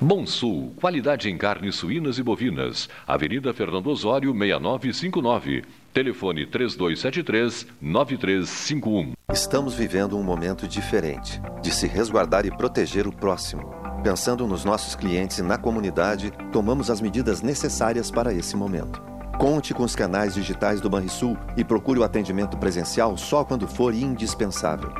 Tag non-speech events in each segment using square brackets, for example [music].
Bom Sul, qualidade em carnes suínas e bovinas. Avenida Fernando Osório, 6959. Telefone 3273-9351. Estamos vivendo um momento diferente de se resguardar e proteger o próximo. Pensando nos nossos clientes e na comunidade, tomamos as medidas necessárias para esse momento. Conte com os canais digitais do Banrisul e procure o atendimento presencial só quando for indispensável.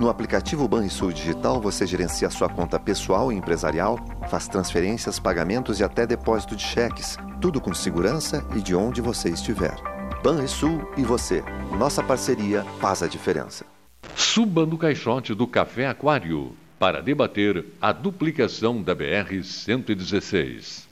No aplicativo Banrisul Digital, você gerencia sua conta pessoal e empresarial, faz transferências, pagamentos e até depósito de cheques, tudo com segurança e de onde você estiver. Banrisul e você. Nossa parceria faz a diferença. Suba no caixote do Café Aquário para debater a duplicação da BR-116.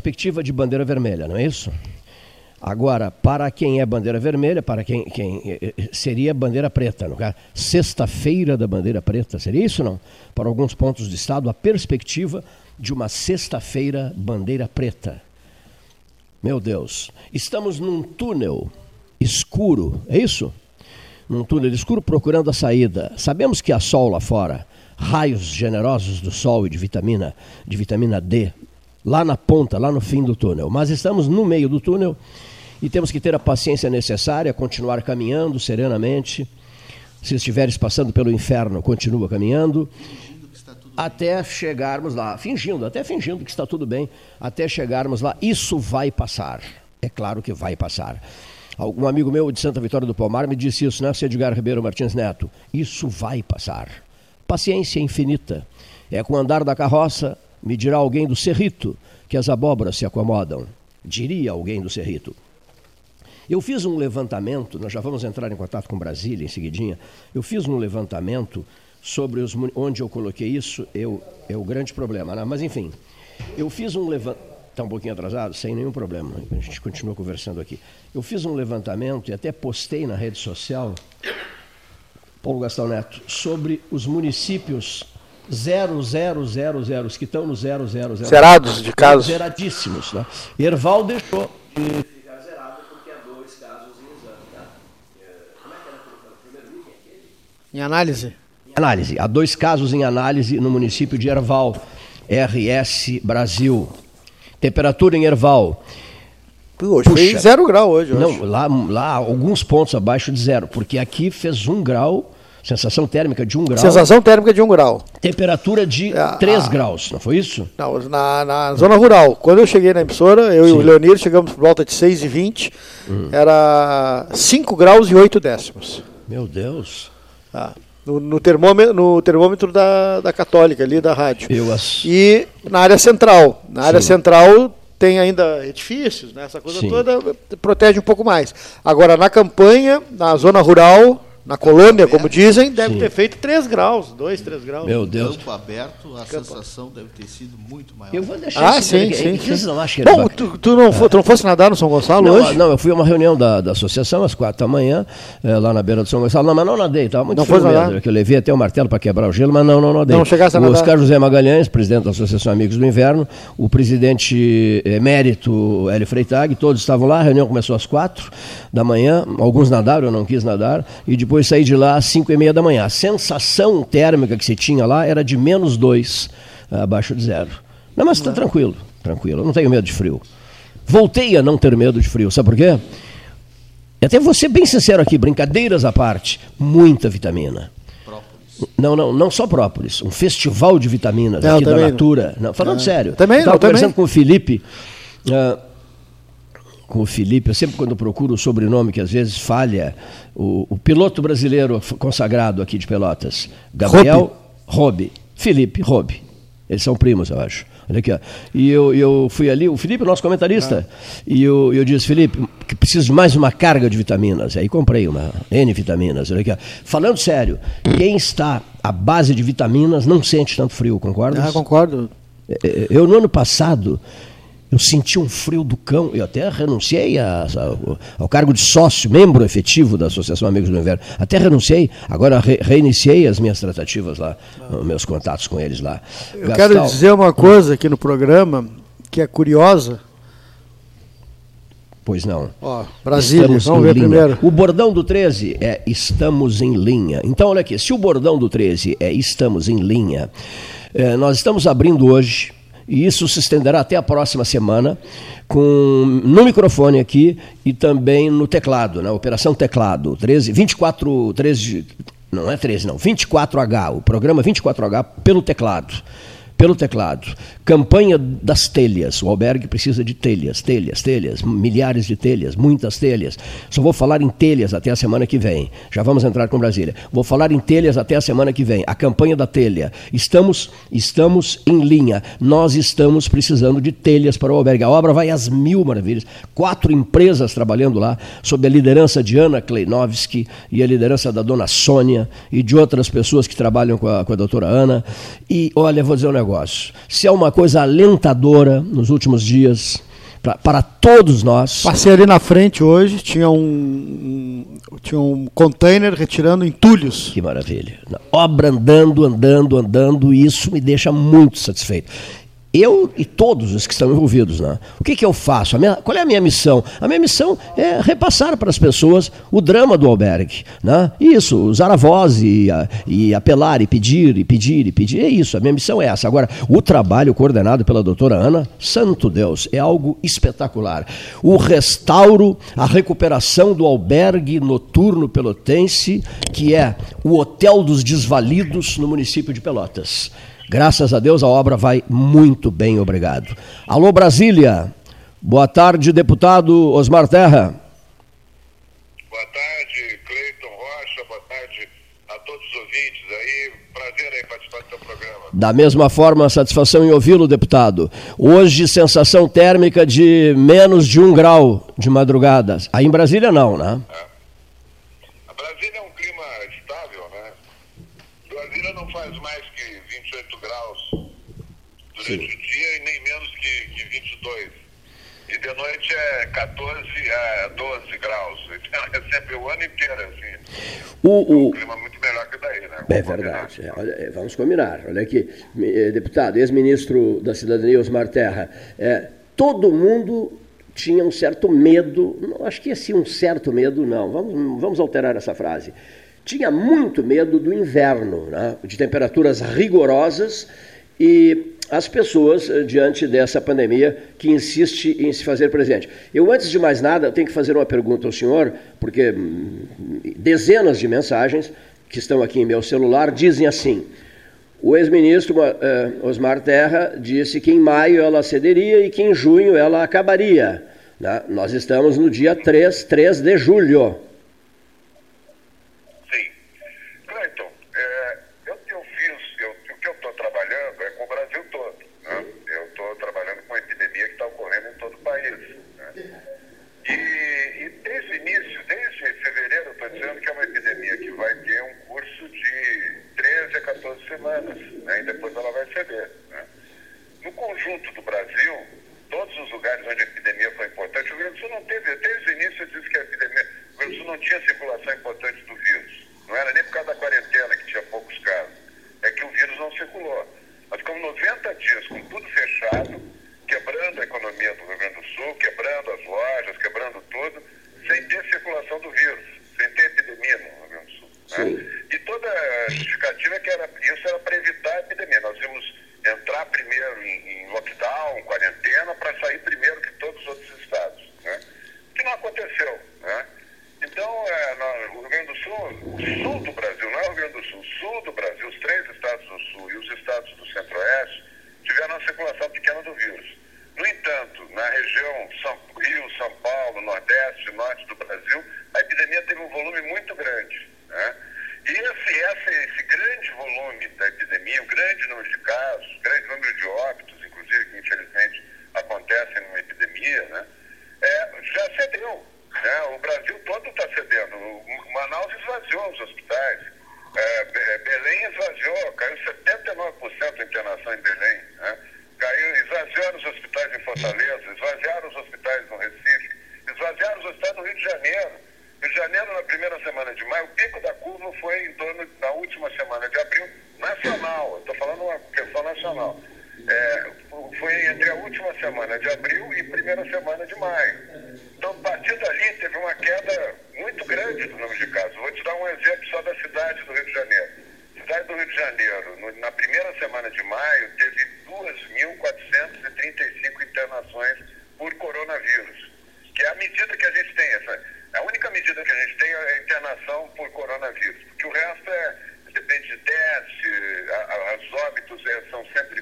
Perspectiva de bandeira vermelha, não é isso? Agora, para quem é bandeira vermelha, para quem, quem eh, eh, seria bandeira preta, no caso, sexta-feira da bandeira preta, seria isso não? Para alguns pontos do estado, a perspectiva de uma sexta-feira bandeira preta. Meu Deus, estamos num túnel escuro, é isso? Num túnel escuro procurando a saída. Sabemos que há sol lá fora, raios generosos do sol e de vitamina, de vitamina D, lá na ponta, lá no fim do túnel. Mas estamos no meio do túnel e temos que ter a paciência necessária, continuar caminhando serenamente. Se estiveres passando pelo inferno, continua caminhando. Até chegarmos lá, fingindo, até fingindo que está tudo bem, até chegarmos lá, isso vai passar. É claro que vai passar. Um amigo meu de Santa Vitória do Palmar me disse isso, né, Edgar Ribeiro Martins Neto? Isso vai passar. Paciência infinita. É com o andar da carroça, me dirá alguém do Cerrito, que as abóboras se acomodam. Diria alguém do Cerrito. Eu fiz um levantamento, nós já vamos entrar em contato com Brasília em seguidinha. Eu fiz um levantamento sobre os, onde eu coloquei isso, eu, é o grande problema. Né? Mas enfim, eu fiz um levantamento. Está um pouquinho atrasado? Sem nenhum problema. A gente continua conversando aqui. Eu fiz um levantamento e até postei na rede social, Paulo Gastão Neto, sobre os municípios 0000, os que estão no 000. Zerados de casos. Zeradíssimos. Né? Erval deixou de ficar zerado porque há dois casos em exame. Tá? Como é que era o primeiro item aquele? Em análise. Em Análise. Há dois casos em análise no município de Erval, RS Brasil. Temperatura em Erval. Hoje Puxa, fez zero grau hoje. Não, lá, lá alguns pontos abaixo de zero, porque aqui fez um grau Sensação térmica de 1 um grau. Sensação térmica de 1 um grau. Temperatura de é, 3 graus, não foi isso? Não, na, na, zona rural. Quando eu cheguei na emissora, eu Sim. e o Leonir chegamos por volta de 6 e 20 hum. era 5 graus e 8 décimos. Meu Deus. Ah, no, no, termômetro, no termômetro da, da Católica, ali da rádio. Eu ass... E na área central. Na área Sim. central tem ainda edifícios, né? essa coisa Sim. toda protege um pouco mais. Agora, na campanha, na zona rural, na colônia, como dizem, deve Sim. ter feito 3 graus, 2, 3 graus. Meu Deus. Campo aberto, a Campo. sensação deve ter sido muito maior. Eu vou deixar ah, sim, sim, sim. Não acha Bom, tu, tu, não foi, tu não fosse nadar no São Gonçalo não, hoje? Não, eu fui a uma reunião da, da associação às 4 da manhã, é, lá na beira do São Gonçalo. Não, mas não nadei, estava muito não frio mesmo, que eu levei até o martelo para quebrar o gelo, mas não, não nadei. Não chegasse a nadar. O Oscar José Magalhães, presidente da Associação Amigos do Inverno, o presidente emérito Hélio Freitag, todos estavam lá, a reunião começou às 4 da manhã, alguns nadaram, eu não quis nadar, e depois saí de lá às 5 e meia da manhã. A sensação térmica que se tinha lá era de menos 2, abaixo de zero. Não, mas está tranquilo, tranquilo, eu não tenho medo de frio. Voltei a não ter medo de frio, sabe por quê? E até vou ser bem sincero aqui, brincadeiras à parte, muita vitamina. Não, não, não só própolis, um festival de vitaminas não, aqui da Natura. Não, falando sério. Também, Estava conversando também. com o Felipe. Uh, com o Felipe, eu sempre quando procuro o sobrenome que às vezes falha, o, o piloto brasileiro consagrado aqui de Pelotas, Gabriel Robe, Felipe Robe. Eles são primos, eu acho. Olha aqui, ó. E eu, eu fui ali, o Felipe, nosso comentarista, ah. e eu, eu disse, Felipe, que preciso de mais uma carga de vitaminas. Aí comprei uma N vitaminas. Olha aqui, ó. Falando sério, quem está à base de vitaminas não sente tanto frio, concorda? Ah, concordo. É, é, eu, no ano passado, eu senti um frio do cão. Eu até renunciei a, a, ao cargo de sócio, membro efetivo da Associação Amigos do Inverno. Até renunciei, agora re, reiniciei as minhas tratativas lá, ah. meus contatos com eles lá. Eu Gastal, quero dizer uma coisa aqui no programa que é curiosa. Pois não. Ó, Brasília, estamos vamos ver linha. primeiro. O bordão do 13 é estamos em linha. Então, olha aqui, se o bordão do 13 é estamos em linha, é, nós estamos abrindo hoje e isso se estenderá até a próxima semana, com, no microfone aqui e também no teclado, na operação teclado, 13, 24, 13, não é 13 não, 24H, o programa 24H pelo teclado pelo teclado. Campanha das telhas. O albergue precisa de telhas, telhas, telhas, milhares de telhas, muitas telhas. Só vou falar em telhas até a semana que vem. Já vamos entrar com Brasília. Vou falar em telhas até a semana que vem. A campanha da telha. Estamos, estamos em linha. Nós estamos precisando de telhas para o albergue. A obra vai às mil maravilhas. Quatro empresas trabalhando lá, sob a liderança de Ana Kleinovski e a liderança da dona Sônia e de outras pessoas que trabalham com a, com a doutora Ana. E olha, vou dizer um negócio negócio. Se é uma coisa alentadora nos últimos dias, pra, para todos nós. Passei ali na frente hoje, tinha um, um, tinha um container retirando entulhos. Que maravilha. Obra andando, andando, andando, e isso me deixa muito satisfeito eu e todos os que estão envolvidos. Né? O que, que eu faço? Minha, qual é a minha missão? A minha missão é repassar para as pessoas o drama do albergue. Né? Isso, usar a voz e, e apelar, e pedir, e pedir, e pedir. É isso, a minha missão é essa. Agora, o trabalho coordenado pela doutora Ana, santo Deus, é algo espetacular. O restauro, a recuperação do albergue noturno pelotense, que é o Hotel dos Desvalidos no município de Pelotas. Graças a Deus a obra vai muito bem, obrigado. Alô Brasília. Boa tarde, deputado Osmar Terra. Boa tarde, Cleiton Rocha. Boa tarde a todos os ouvintes aí. Prazer em participar do seu programa. Da mesma forma, satisfação em ouvi-lo, deputado. Hoje, sensação térmica de menos de um grau de madrugada. Aí em Brasília não, né? É. o dia e nem menos que, que 22. E de noite é 14 a 12 graus. [laughs] Então é sempre o ano inteiro assim. O, o... É um clima muito melhor que daí, né? É verdade. É, olha, vamos combinar. Olha aqui, eh, deputado, ex-ministro da Cidadania, Osmar Terra. É, todo mundo tinha um certo medo, não, acho que assim um certo medo, não, vamos, vamos alterar essa frase tinha muito medo do inverno, né? de temperaturas rigorosas e as pessoas, eh, diante dessa pandemia que insiste em se fazer presente. Eu, antes de mais nada, tenho que fazer uma pergunta ao senhor, porque hum, dezenas de mensagens que estão aqui em meu celular dizem assim. O ex-ministro uh, Osmar Terra disse que em maio ela cederia e que em junho ela acabaria. Né? Nós estamos no dia 3, 3 de julho. semanas, né, e depois ela vai ceder. Né. No conjunto do Brasil, todos os lugares onde a epidemia foi importante, o Rio Grande do Sul não teve, desde o início disse que a epidemia, o Sul não tinha circulação importante do vírus. Não era nem por causa da quarentena, que tinha poucos casos. É que o vírus não circulou. Nós ficamos 90 dias com tudo fechado, quebrando a economia do Rio Grande do Sul, quebrando as lojas, quebrando tudo, sem ter circulação do vírus, sem ter epidemia no Rio Grande do Sul. Né? E toda a justificativa é que era, isso era para evitar a epidemia. Nós íamos entrar primeiro em, em lockdown, quarentena, para sair primeiro que todos os outros que não aconteceu. Né? Então, é, no, o Rio Grande do Sul, o sul do Brasil, não é o Rio Grande do Sul, o sul do Brasil, os três estados do sul e os estados do centro-oeste tiveram uma circulação pequena do vírus. No entanto, na região São, Rio, São Paulo, Nordeste, Norte do Brasil, a epidemia teve um volume muito grande. Né? E esse, esse, esse grande volume da epidemia, o grande número de casos, o grande número de óbitos, inclusive, que infelizmente acontecem numa epidemia, né? É, já cedeu. Né? O Brasil todo está cedendo. Manaus esvaziou os hospitais. É, Belém esvaziou, caiu 79% a internação em Belém. Né? Caiu, esvaziaram os hospitais em Fortaleza, esvaziaram os hospitais no Recife, esvaziaram os hospitais no Rio de Janeiro. Rio de Janeiro, na primeira semana de maio, o pico da curva foi em torno da última semana de abril, nacional. Estou falando uma questão nacional. É, foi entre a última semana de abril e primeira semana de maio. Então, a partir dali, teve uma queda muito grande do número de casos. Vou te dar um exemplo só da cidade do Rio de Janeiro. Cidade do Rio de Janeiro, na primeira semana de maio, teve 2.435 internações por coronavírus, que é a medida que a gente tem. Essa, a única medida que a gente tem é a internação por coronavírus, porque o resto é, depende de teste, as óbitos é, são sempre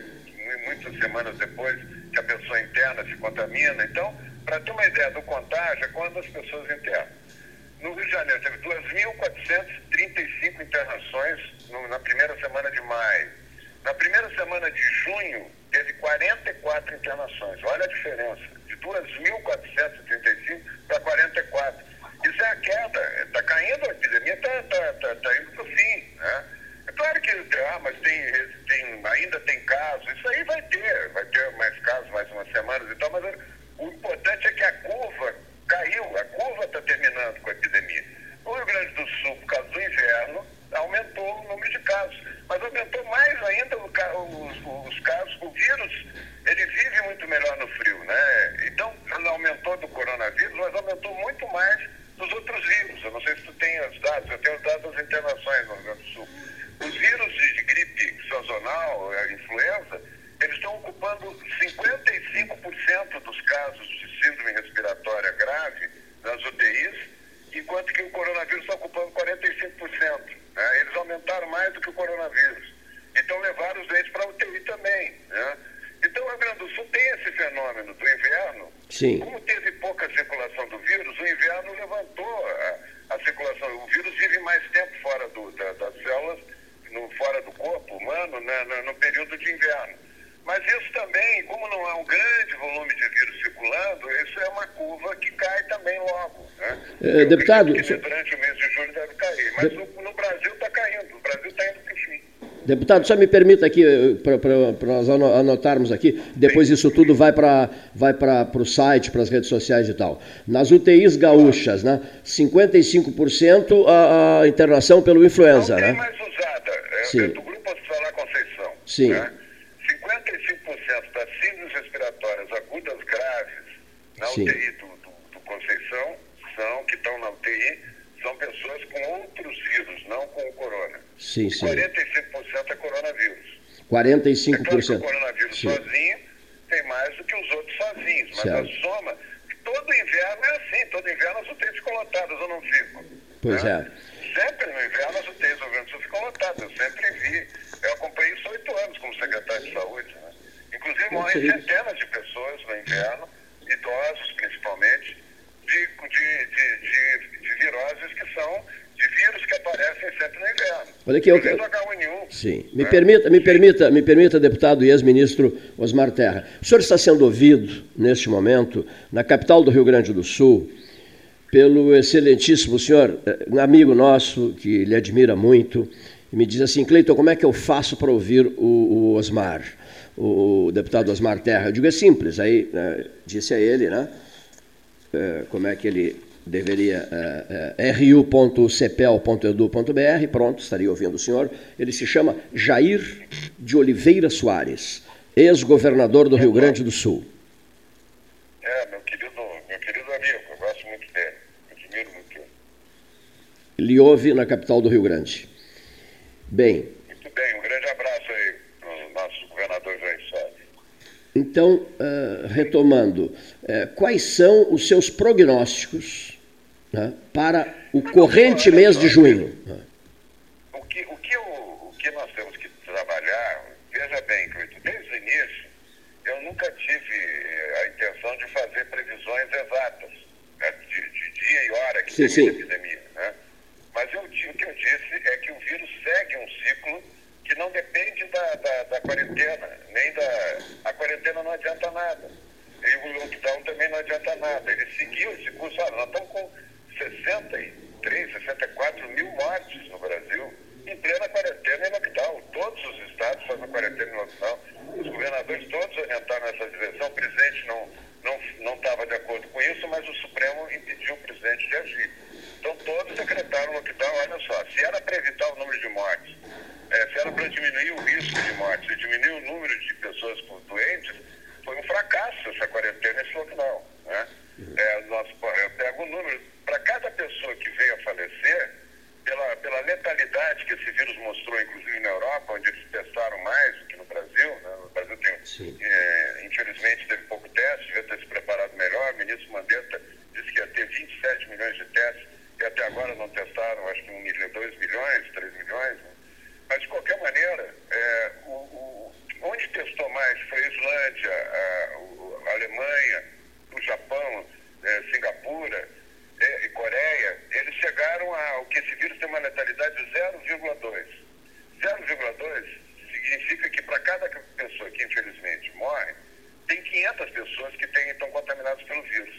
muitas semanas depois que a pessoa interna se contamina. Então, para ter uma ideia do contágio, é quando as pessoas internam. No Rio de Janeiro teve 2.435 internações no, na primeira semana de maio. Na primeira semana de junho, teve 44 internações. Olha a diferença, de 2.435 para 44. Isso é a queda, está caindo a epidemia, está tá, tá, tá indo para o fim. Né? Claro que ah, mas tem, tem, ainda tem casos, isso aí vai ter, vai ter mais casos, mais umas semanas e tal, mas o importante é que a curva caiu, a curva está terminando com a epidemia. O Rio Grande do Sul, por causa do inverno, aumentou o número de casos, mas aumentou mais ainda os, os casos, o vírus, ele vive muito melhor no frio, né? Então, aumentou do coronavírus, mas aumentou muito mais dos outros vírus. Eu não sei se tu tem os dados, eu tenho os dados das internações no Rio Grande do Sul. Os vírus de gripe sazonal, a influenza, eles estão ocupando 55% dos casos de síndrome respiratória grave nas UTIs, enquanto que o coronavírus está ocupando 45%. Né? Eles aumentaram mais do que o coronavírus. Então levaram os doentes para a UTI também. Né? Então o Rio Grande do Sul tem esse fenômeno do inverno. Sim. Como teve pouca circulação do vírus, o inverno levantou a, a circulação. O vírus vive mais tempo fora do, da, das células, no, fora do corpo humano, né, no, no período de inverno. Mas isso também, como não há um grande volume de vírus circulando, isso é uma curva que cai também logo. Né? É, deputado. Que durante o mês de julho deve cair. Mas de... no, no Brasil está caindo. O Brasil está indo para o fim. Deputado, só me permita aqui, eh, para nós anotarmos aqui, depois isso tudo vai para vai o site, para as redes sociais e tal. Nas UTIs gaúchas, né, 55% a, a internação pelo influenza, Não né? mais usada, é, Sim. é do Grupo Hospitalar Conceição. Sim. Né? 55% das síndromes respiratórias agudas graves na Sim. UTI do, do, do Conceição são, que estão na UTI, são pessoas com outros vírus, não Sim, sim. 45% é coronavírus. 45%. É claro que o coronavírus sim. sozinho tem mais do que os outros sozinhos, mas certo. a soma, todo inverno é assim, todo inverno as UTIs ficam lotadas, eu não fico. Pois né? é. Sempre no inverno as UTIs do Rio Grande do Sul ficam lotadas, eu sempre vi. Eu acompanhei isso oito anos como secretário de saúde. Né? Inclusive morrem centenas de pessoas no inverno, idosos principalmente, de, de, de, de, de viroses que são de vírus que aparecem sempre no inverno. Olha aqui, eu... H1N1. Sim. Me, né? permita, me, permita, me permita, deputado e ex-ministro Osmar Terra. O senhor está sendo ouvido, neste momento, na capital do Rio Grande do Sul, pelo excelentíssimo senhor, um amigo nosso, que lhe admira muito, e me diz assim, Cleiton, como é que eu faço para ouvir o, o Osmar, o, o, deputado Osmar Terra? Eu digo, é simples. Aí né, disse a ele, né, é, como é que ele deveria uh, ru.cepel.edu.br, pronto, estaria ouvindo o senhor. Ele se chama Jair de Oliveira Soares, ex-governador do Rio Grande do Sul. É, meu querido, meu querido amigo, eu gosto muito dele, admiro muito ele. Lhe ouve na capital do Rio Grande. Bem. Muito bem, um grande abraço aí para o nosso governador Soares. Então, uh, retomando, uh, quais são os seus prognósticos né, para o corrente mês de junho. O que, o, que o que nós temos que trabalhar, veja bem, Cleiton, desde o início, eu nunca tive a intenção de fazer previsões exatas, né, de, de, dia e hora que sim, sim. a epidemia. Eu, disse é que o vírus segue um ciclo que não depende da, da, da quarentena, nem da. A quarentena não adianta nada. E o lockdown também não adianta nada. Ele seguiu esse curso. Olha, nós estamos com 63, 64 mil mortes no Brasil, em plena quarentena e lockdown. Todos os estados fazem quarentena e lockdown. Os governadores todos orientaram nessa direção. O presidente não não não estava de acordo com isso, mas o Supremo impediu o presidente de agir. Então todos decretaram lockdown. Olha só, se era para evitar o número de mortes, é, se era para diminuir o risco de mortes e diminuir o número de pessoas doentes, foi um fracasso essa quarentena, esse lockdown. Né? É, nós, eu pego o número para cada pessoa que veio a falecer, pela, pela letalidade que esse vírus mostrou, inclusive na Europa, onde eles testaram mais do que no Brasil, né? no Brasil tem, é, infelizmente teve pouco teste, devia ter se preparado melhor, o ministro Mandetta disse que ia ter 27 milhões de testes, e até agora não testaram, acho que 1 milhão, 2 milhões, 3 milhões, né? mas de qualquer maneira, é, o, o, onde testou mais foi a Islândia, a, a Alemanha, o Japão, é, Singapura, é, e Coreia, eles chegaram ao que esse vírus tem uma letalidade de 0,2. 0,2 significa que para cada pessoa que infelizmente morre, tem 500 pessoas que tem, estão contaminadas pelo vírus.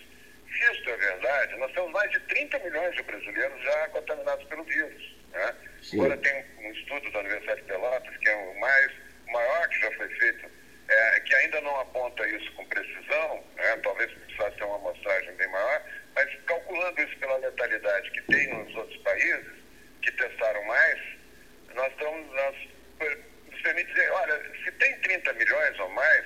Se isso é verdade, nós temos mais de 30 milhões de brasileiros já contaminados pelo vírus. Né? Agora tem um estudo da Universidade de Pelotas, que é o mais o maior que já foi feito, é, que ainda não aponta isso com precisão, né? talvez precisasse ter uma amostragem bem maior, mas calculando isso pela letalidade que tem nos outros países, que testaram mais, nós estamos, nós, nos permite dizer, olha, se tem 30 milhões ou mais,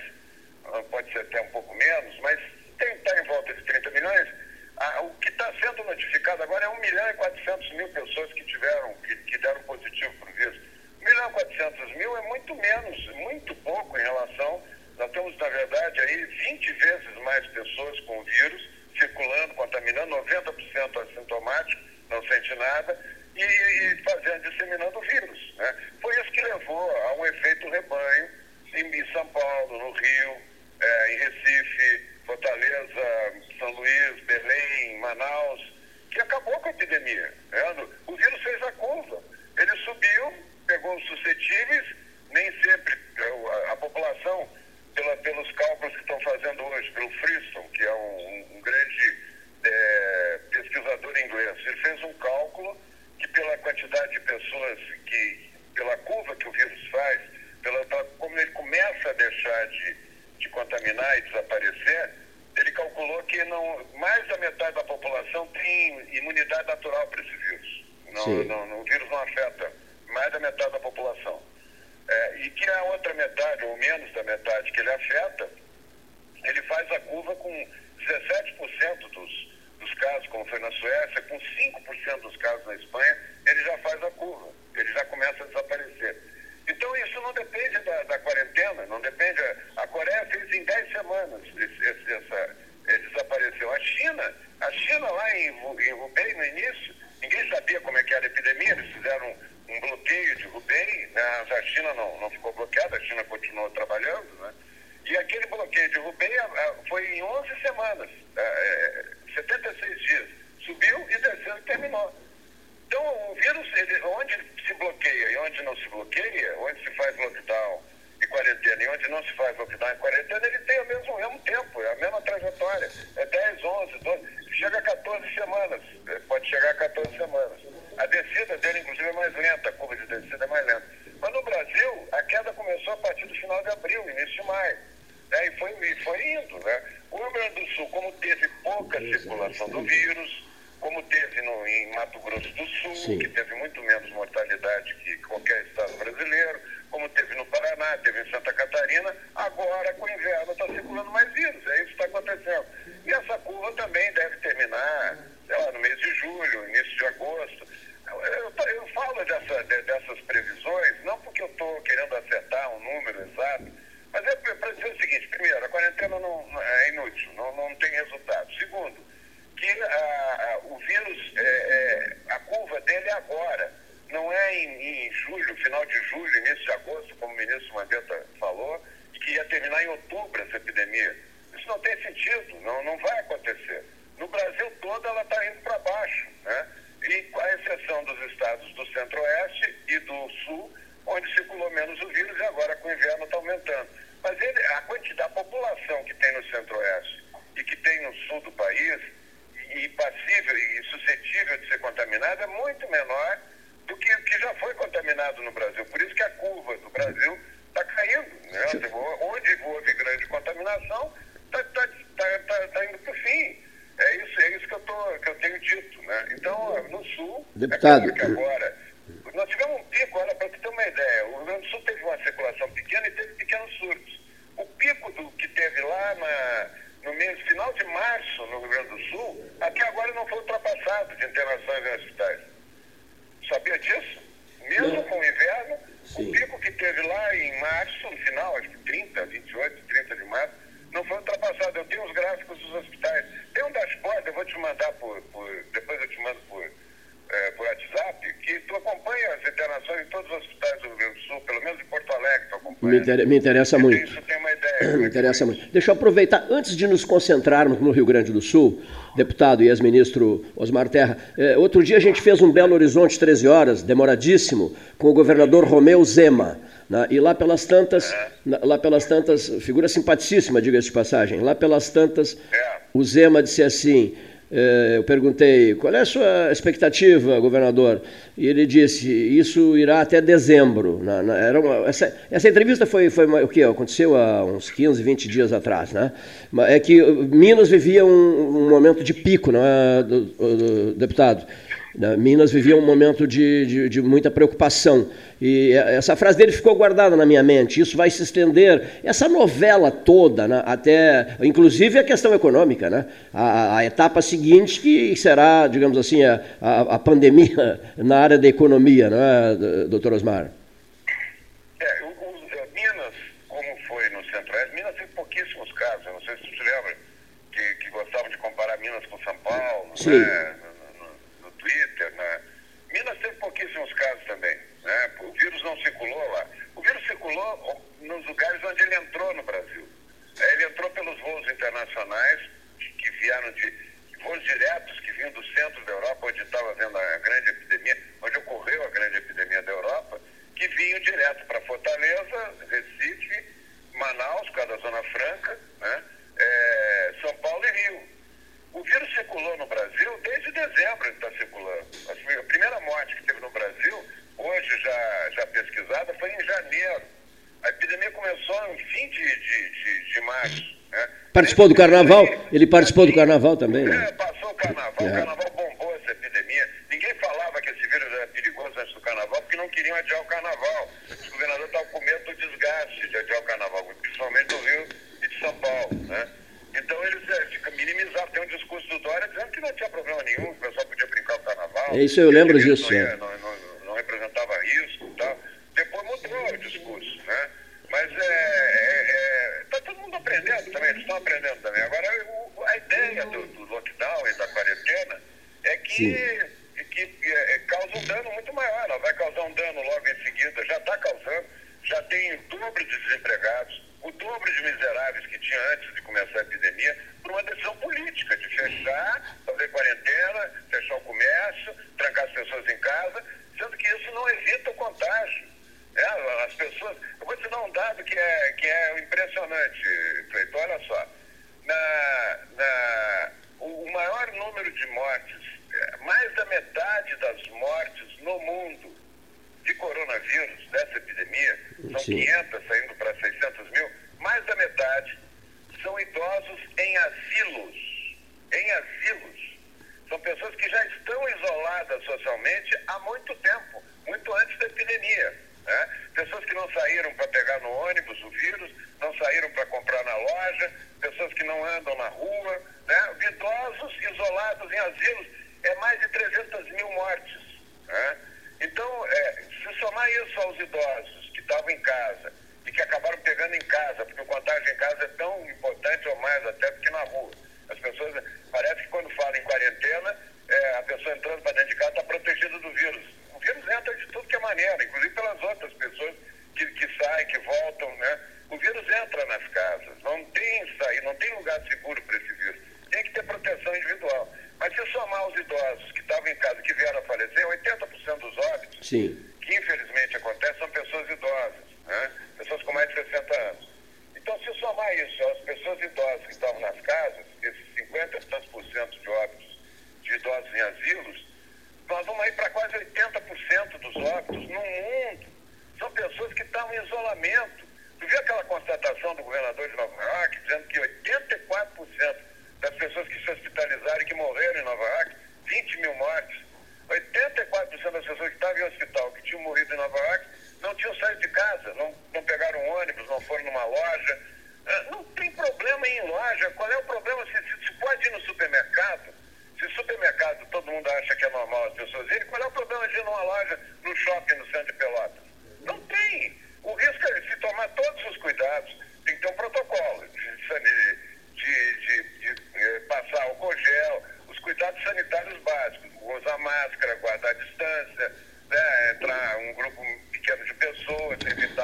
pode ser até um pouco menos, mas está em volta de 30 milhões, a, o que está sendo notificado agora é 1 milhão e 400 mil pessoas que tiveram, que, que deram positivo para o vírus. 1 milhão e 400 mil é muito menos, muito pouco em relação, nós temos, na verdade, aí 20 vezes mais pessoas com o vírus circulando, contaminando, 90% assintomático, não sente nada, e, e fazendo, disseminando o vírus. Né? Foi isso que levou a um efeito rebanho em São Paulo, no Rio, é, em Recife, Fortaleza, São Luís, Belém, Manaus, que acabou com a epidemia. Né? O vírus fez a curva. Ele subiu, pegou os suscetíveis, nem sempre a, a população pela, pelos cálculos que estão fazendo hoje, pelo Friston, que é um, um grande é, pesquisador inglês. Ele fez um cálculo que pela quantidade de pessoas que, pela curva que o vírus faz, pela como ele começa a deixar de, de contaminar e desaparecer, ele calculou que não, mais da metade da população tem imunidade natural para esse vírus. Não, não, o vírus não afeta mais da metade da população. É, e que a outra metade, ou menos da metade que ele afeta, ele faz a curva com 17% dos, dos casos, como foi na Suécia, com 5% dos casos na Espanha, ele já faz a curva, ele já começa a desaparecer. Então isso não depende da, da quarentena, não depende. A Coreia fez em 10 semanas, esse, esse, essa, ele desapareceu. A China, a China lá em, em Hubei, no início, ninguém sabia como é que era a epidemia, eles fizeram um, um bloqueio de Hubei, né? a China não, não ficou bloqueada, a China continuou trabalhando, né? E aquele bloqueio de Hubei foi em 11 semanas, é, 76 dias. Subiu e desceu e terminou. Então, o vírus, ele, onde se bloqueia e onde não se bloqueia, onde se faz lockdown e quarentena e onde não se faz lockdown e quarentena, ele tem o mesmo, o mesmo tempo, é a mesma trajetória. É 10, 11, 12, chega a 14 semanas, é, pode chegar a 14 semanas. A descida dele, inclusive, é mais lenta, a curva de descida é mais lenta. Mas no Brasil, a queda começou a partir do final de abril, início de maio. Né? E, foi, e foi indo. Né? O Rio Grande do Sul, como teve pouca circulação do vírus, como teve no, em Mato Grosso do Sul, Sim. que teve muito menos mortalidade que qualquer estado brasileiro, como teve no Paraná, teve em Santa Catarina, agora com o inverno está circulando mais vírus, é isso que está acontecendo. E essa curva também deve terminar, sei lá, no mês de julho, início de agosto. Eu, eu, eu falo dessa, de, dessas previsões, não porque eu estou querendo acertar um número exato, mas é para dizer o seguinte, primeiro, a quarentena não, é inútil, não, não tem resultado. Segundo, que a, a, o vírus, é, é, a curva dele é agora, não é em, em, julho, final de julho, início de agosto, como o ministro Mandetta falou, que ia terminar em outubro essa epidemia. Isso não tem sentido, não, não vai acontecer. No Brasil todo ela está indo para baixo, né? E com a exceção dos estados do centro-oeste e do sul, onde circulou menos o vírus e agora com o inverno está aumentando. Mas ele, a quantidade, a população que tem no centro-oeste e que tem no sul do país e passível e suscetível de ser contaminado é muito menor do que o que já foi contaminado no Brasil. Por isso que a curva do Brasil está caindo. Né? Onde houve grande contaminação, está tá, tá, tá, tá indo para o fim. É isso, é isso que, eu tô, que eu tenho dito. Né? Então, no Sul, é Deputado. É agora, nós tivemos um pico, olha, para você ter uma ideia, o Rio Grande do Sul teve uma circulação pequena e teve pequenos surtos. O pico do que teve lá na no mês final de março no Rio Grande do Sul, até agora não foi ultrapassado de internações em hospitais. Sabia disso? Mesmo não. com o inverno, Sim. o pico que teve lá em março, no final, acho que 30, 28, 30 de março, não foi ultrapassado. Eu tenho os gráficos dos hospitais. Tem um dashboard, eu vou te mandar por, por depois eu te mando por, é, por WhatsApp, que tu acompanha as internações em todos os hospitais do Rio Grande do Sul, pelo menos em Porto Alegre tu acompanha. Me, inter, me interessa muito. Isso tem uma ideia. [clears throat] me interessa muito. Deixa eu aproveitar, antes de nos concentrarmos no Rio Grande do Sul, deputado e ex-ministro Osmar Terra, é, outro dia a gente fez um Belo Horizonte 13 horas, demoradíssimo, com o governador Romeu Zema. Né? E lá pelas tantas, é. lá pelas tantas, figura simpaticíssima, diga-se de passagem, lá pelas tantas, é. o Zema disse assim é, eu perguntei qual é a sua expectativa, governador, e ele disse isso irá até dezembro. Na, na, era uma, essa, essa, entrevista foi, foi o que aconteceu há uns 15, 20 dias atrás, né? É que Minas vivia um, um momento de pico, não é, do, do, do deputado? Minas vivia um momento de, de, de, muita preocupação. E essa frase dele ficou guardada na minha mente. Isso vai se estender, essa novela toda, né, até, inclusive a questão econômica, né, a, a, etapa seguinte, que será, digamos assim, a, a, a pandemia [laughs] na área da economia, né, doutor Osmar? É, o, o, Minas, como foi no Centro-Oeste, Minas tem pouquíssimos casos. Eu não sei se você lembra que, que gostavam de comparar Minas com São Paulo. Sim. Né? Twitter, né? Minas teve pouquíssimos casos também, né? O vírus não circulou lá. O vírus circulou nos lugares onde ele entrou no Brasil. Ele entrou pelos voos internacionais que vieram de voos diretos que vinham do centro da Europa, onde estava havendo a grande epidemia, onde ocorreu a grande epidemia da Europa, que vinham direto para Fortaleza, Recife, Manaus, cada Zona Franca, né? É, São Paulo e Rio. O vírus circulou no Brasil desde dezembro, ele está circulando. A primeira morte que teve no Brasil, hoje já, já pesquisada foi em janeiro. A epidemia começou no fim de, de, de, de março. Né? Participou do carnaval? Ele participou do assim, carnaval também, né? É, passou o carnaval, o é. carnaval bombou essa epidemia. Ninguém falava que esse vírus era perigoso antes do carnaval, porque não queriam adiar o carnaval. O governador estava com medo do desgaste de adiar o carnaval, principalmente do Rio e de São Paulo, né? Então eles é, minimizavam, tem um discurso do Dória dizendo que não tinha problema nenhum, que o pessoal podia brincar o carnaval. É isso eu lembro disso. Não é. ia,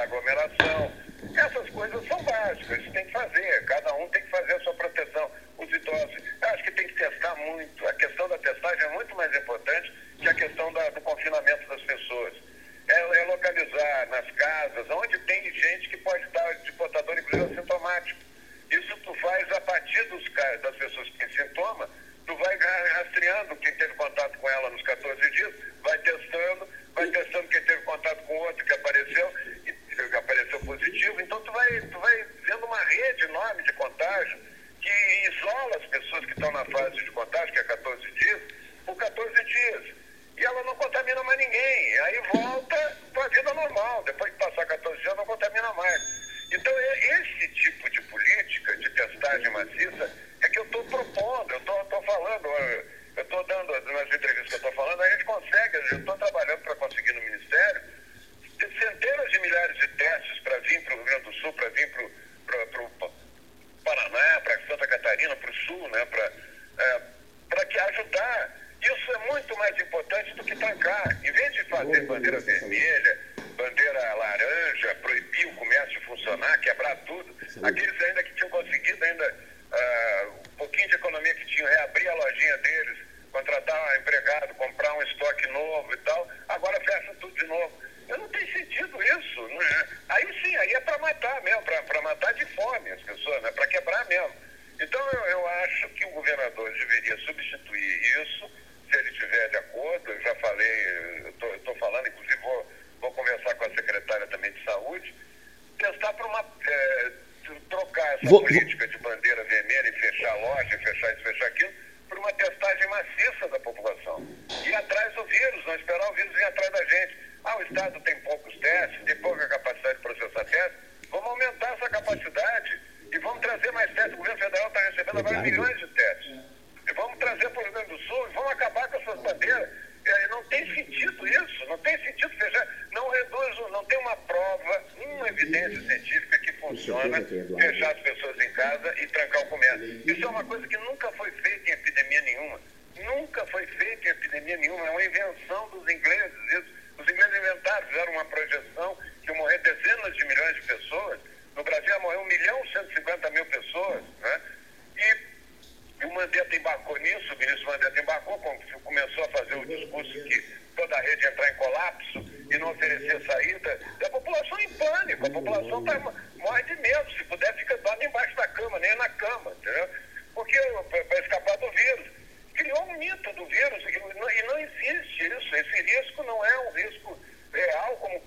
aglomeração. Essas coisas são básicas, tem que fazer.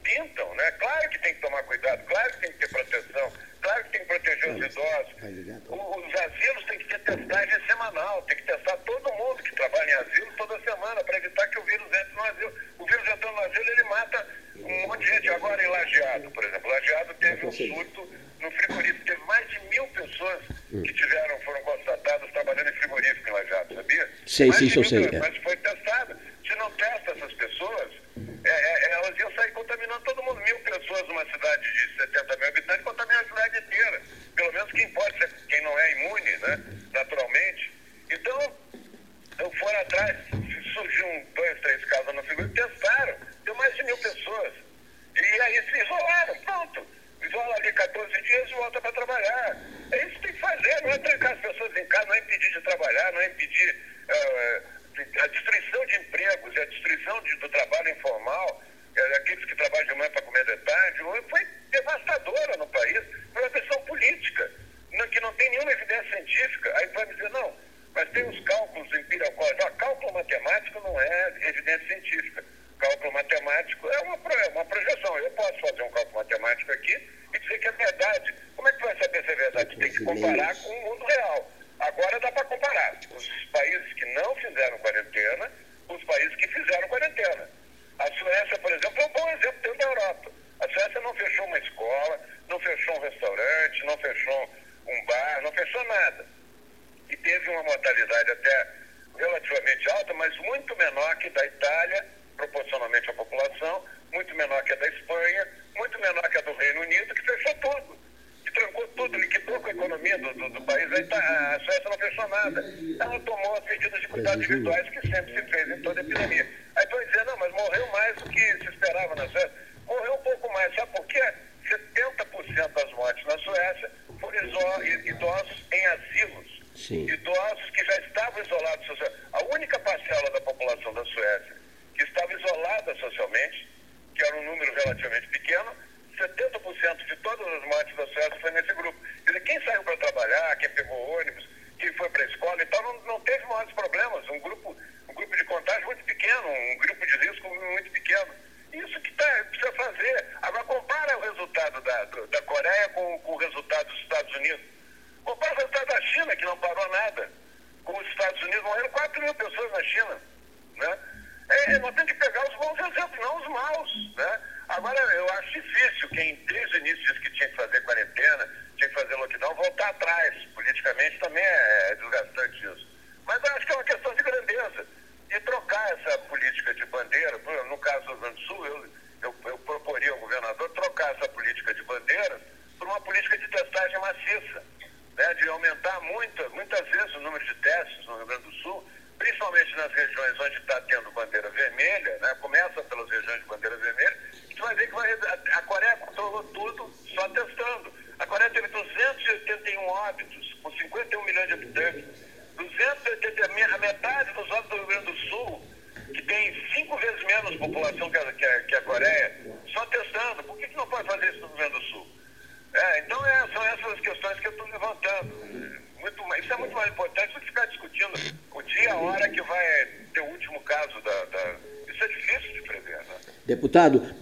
pintam, né? Claro que tem que tomar cuidado, claro que tem que ter proteção, claro que tem que proteger os idosos. Os asilos têm que ter testagem semanal, tem que testar todo mundo que trabalha em asilo toda semana para evitar que o vírus entre no asilo. O vírus entrando no asilo, ele mata um monte de gente. Agora em Lajeado, por exemplo, Lajeado teve um surto no frigorífico, teve mais de mil pessoas que tiveram, foram constatadas trabalhando em frigorífico em Lajeado, sabia? Sei, mais sim, eu sei.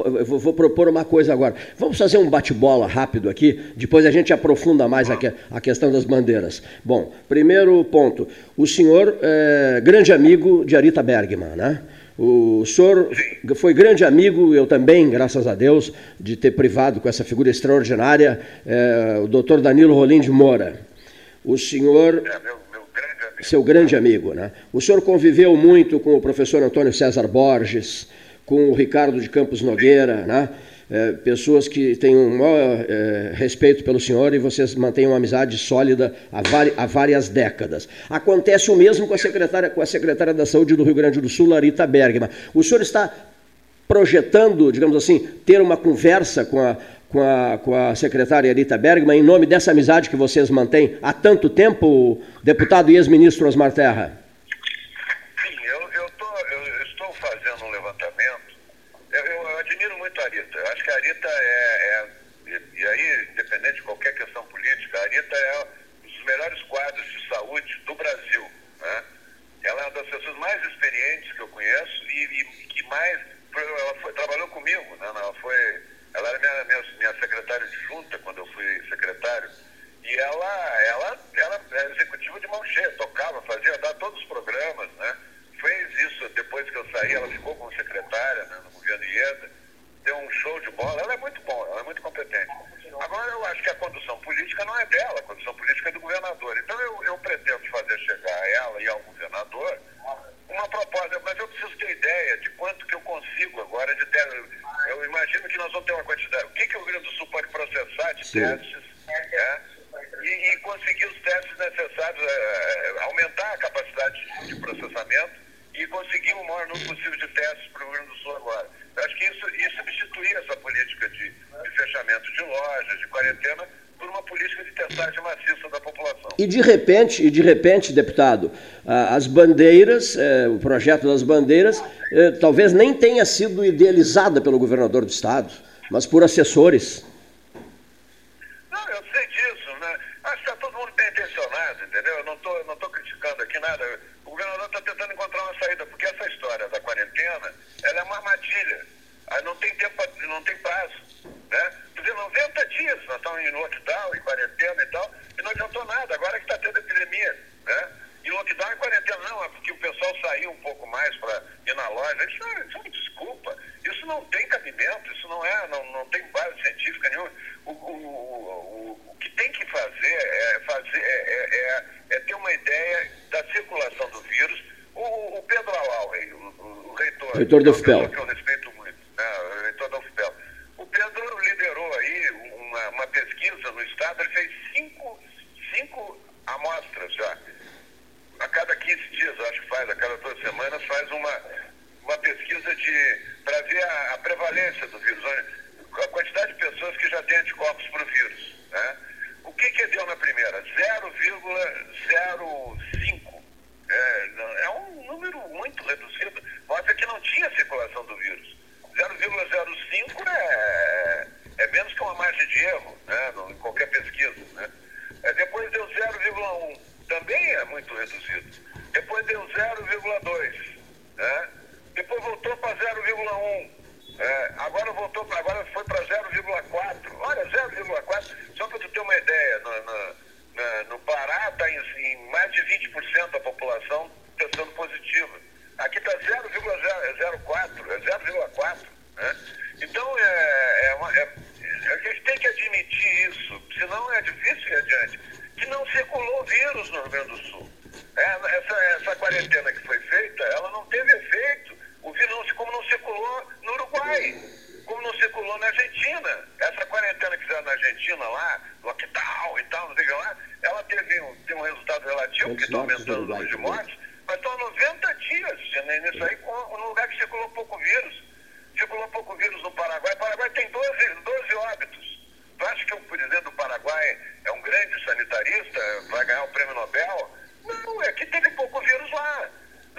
eu vou propor uma coisa agora. Vamos fazer um bate-bola rápido aqui, depois a gente aprofunda mais a, que, a, questão das bandeiras. Bom, primeiro ponto. O senhor é grande amigo de Arita Bergman, né? O senhor foi grande amigo, eu também, graças a Deus, de ter privado com essa figura extraordinária, é, o doutor Danilo Rolim de Moura. O senhor. É, meu, meu grande seu grande amigo, né? O senhor conviveu muito com o professor Antônio César Borges, com o Ricardo de Campos Nogueira, né? É, pessoas que têm um maior é, respeito pelo senhor e vocês mantêm uma amizade sólida há, há, várias décadas. Acontece o mesmo com a secretária, com a secretária da Saúde do Rio Grande do Sul, Larita Bergman. O senhor está projetando, digamos assim, ter uma conversa com a, com a, com a secretária Rita Bergman, em nome dessa amizade que vocês mantêm há tanto tempo, deputado e ex-ministro Osmar Terra? Sim, eu, eu, tô, eu, estou fazendo um levantamento. Eu, eu, admiro muito a Rita. Eu acho que a Rita é, é, e aí, independente de qualquer questão política, a Rita é um dos melhores quadros de saúde do Brasil. Né? Ela é uma das pessoas mais experientes que eu conheço e, e que mais. Ela foi, trabalhou comigo, né? ela foi ela era minha, minha, minha secretária de junta quando eu fui secretário. E ela, ela, ela era executiva de mão cheia, tocava, fazia dar todos os programas, né? Fez isso depois que eu saí, ela ficou como secretária né, no governo Ieda, deu um show de bola. Ela é muito boa, ela é muito competente. Agora eu acho que a condução política não é dela, a condução política é do governador. Então eu, eu pretendo fazer chegar a ela e ao governador uma proposta, mas eu preciso ter ideia de quanto que eu consigo agora de ter. Eu imagino que nós vamos ter uma quantidade. O que, que o Rio Grande do Sul pode processar de Sim. testes é, e, e, conseguir os testes necessários, é, aumentar a capacidade de processamento e conseguir o maior número possível de testes para o Rio Grande do Sul agora. Eu acho que isso, isso substituir essa política de, de fechamento de lojas, de quarentena, por uma política de testagem maciça da população. E de repente, e de repente, deputado, as bandeiras, é, o projeto das bandeiras, é, talvez nem tenha sido idealizada pelo governador do estado, mas por assessores. Não, eu sei disso, né? Acho que está todo mundo bem intencionado, entendeu? Eu não estou não tô criticando aqui nada. Governador está tentando encontrar uma saída, porque essa história da quarentena, ela é uma armadilha. Aí não tem tempo, não tem prazo, né? Quer 90 dias nós estamos em lockdown, em quarentena e tal, e não adiantou nada. Agora que está tendo epidemia, né? E lockdown e quarentena não, é porque o pessoal saiu um pouco mais para ir na loja. Isso, é, isso é uma desculpa. Isso não tem cabimento, isso não é, não, não tem base científica nenhuma. O, o, o, o que tem que fazer é, fazer, é, é, é, é ter uma ideia da circulação do vírus. O, o Pedro Alau, o, o, reitor, reitor do FPEL. que eu respeito muito, né? o reitor da UFPEL, o Pedro liderou aí uma, uma pesquisa no Estado, ele fez cinco, cinco amostras já. A cada 15 dias, acho que faz, a cada duas semanas, faz uma, uma pesquisa para ver a, a, prevalência do vírus, a quantidade de pessoas que já têm anticorpos para o vírus. Né? O que, que deu na primeira? 0,05. É, é um número muito reduzido. Mostra que não tinha circulação do vírus. 0,05 é, é menos que uma margem de erro né, em qualquer pesquisa. Né? É, depois deu 0,1, também é muito reduzido. Depois deu 0,2. Né? Depois voltou para 0,1. É, agora voltou pra, agora foi para 0,4. Olha, 0,4, só para tu ter uma ideia, no, no, no, no Pará está em, em mais de 20% da população testando positiva. Aqui está 0,04, é 0,4. Né? Então, é, é, uma, é, a gente tem que admitir isso, senão é difícil ir adiante. Que não circulou vírus no Rio Grande do Sul. É, essa, essa quarentena que foi feita, ela não teve efeito. O vírus, como não circulou no Uruguai, como não circulou na Argentina. Essa quarentena que fizeram na Argentina lá, lockdown e tal, não sei o que lá, ela teve um, teve um resultado relativo, que está aumentando o número de mortes, mas estão 90 dias nisso aí, com, num lugar que circulou pouco vírus. Circulou pouco vírus no Paraguai. O Paraguai tem 12, 12 óbitos. Tu acha que o presidente do Paraguai é um grande sanitarista, vai ganhar o prêmio Nobel? Não, é que teve pouco vírus lá.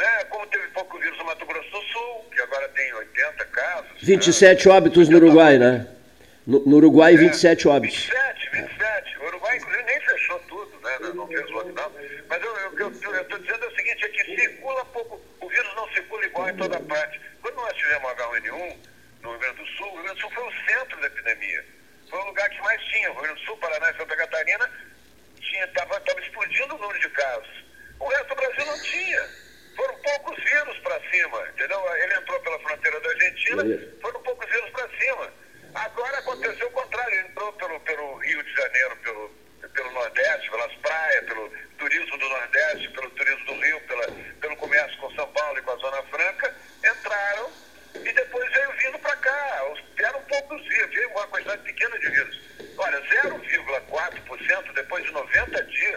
Né? Como teve pouco vírus no Mato Grosso do Sul, que agora tem 80 casos. 27 né? óbitos no Uruguai, né? No, no Uruguai, é, 27 óbitos. 27, 27. O Uruguai, inclusive, nem fechou tudo, né? Não fez lockdown. Mas eu estou dizendo é o seguinte, é que circula pouco, o vírus não circula igual em toda parte. Quando nós tivemos H1N1 no Rio Grande do Sul, o Rio Grande do Sul foi o centro da epidemia. Foi o lugar que mais tinha. O Rio Grande do Sul, Paraná e Santa Catarina estava explodindo o número de casos. O resto do Brasil não tinha. Foram poucos vírus para cima, entendeu? Ele entrou pela fronteira da Argentina, foram poucos vírus para cima. Agora aconteceu o contrário, ele entrou pelo, pelo Rio de Janeiro, pelo, pelo Nordeste, pelas praias, pelo turismo do Nordeste, pelo turismo do Rio, pela, pelo comércio com São Paulo e com a Zona Franca, entraram e depois veio vindo para cá. Os- Vieram poucos vírus, veio uma quantidade pequena de vírus. Olha, 0,4% depois de 90 dias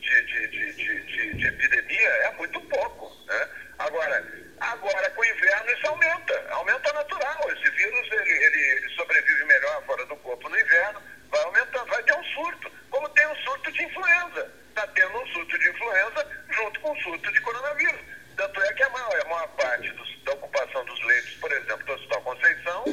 de, de, de, de, de- de epidemia é muito pouco. Né? Agora, agora com o inverno isso aumenta, aumenta natural. Esse vírus ele, ele, ele sobrevive melhor fora do corpo no inverno, vai aumentando, vai ter um surto, como tem um surto de influenza. Está tendo um surto de influenza junto com um surto de coronavírus. Tanto é que a maior, a maior parte dos- da ocupação dos leitos, por exemplo, do Hospital Conceição,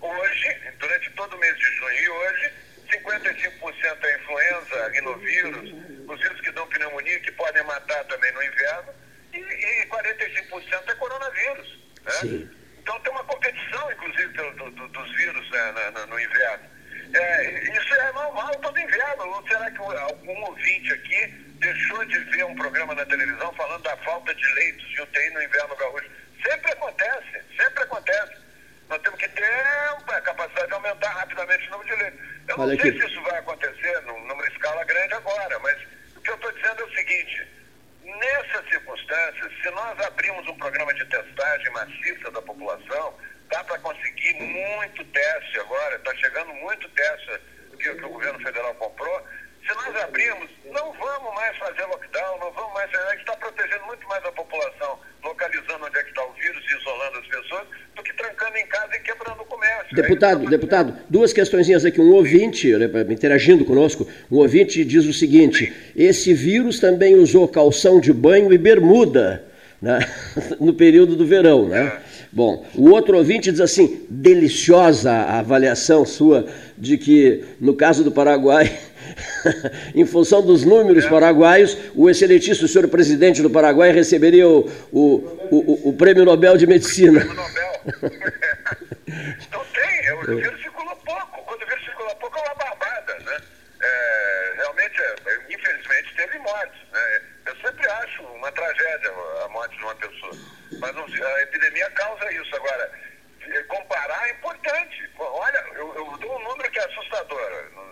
hoje, durante todo o mês de junho e hoje, 55% é influenza, rinovírus, os vírus que dão pneumonia, que podem matar também no inverno, e, e 45% é coronavírus. Né? Então tem uma competição, inclusive, do- do- do- dos vírus né, na- na- no inverno. É, isso é normal todo inverno. Ou será que algum ouvinte aqui deixou de ver um programa na televisão falando da falta de leitos de UTI no inverno gaúcho? Sempre acontece, sempre acontece. Nós temos que ter a capacidade de aumentar rapidamente o número de leitos. Eu Olha não sei aqui. se isso vai acontecer num- numa escala grande agora, mas o que eu estou dizendo é o seguinte: nessas circunstâncias, se nós abrimos um programa de testagem maciça da população, dá para conseguir muito teste agora, está chegando muito teste que, que o governo federal comprou. Se nós abrirmos, não vamos mais fazer lockdown, não vamos mais. A gente está protegendo muito mais a população, localizando onde é que está o vírus e isolando as pessoas, do que trancando em casa e quebrando o comércio. Deputado, deputado, duas questõezinhas aqui. Um ouvinte, né, interagindo conosco, um ouvinte diz o seguinte: esse vírus também usou calção de banho e bermuda né, [laughs] no período do verão, né? Bom, o outro ouvinte diz assim: deliciosa a avaliação sua de que, no caso do Paraguai, [laughs] em função dos números paraguaios, o excelentíssimo senhor presidente do Paraguai receberia o, o, o, o Prêmio Nobel de Medicina. Não tem, o vírus circula pouco. Quando o vírus circula pouco é uma barbada, né? É, realmente, é, é, infelizmente, teve mortes. Né? Eu sempre acho uma tragédia a morte de uma pessoa. Mas não- a epidemia causa isso. Agora, eh, comparar é importante. Olha, eu, eu dou um número que é assustador. Não,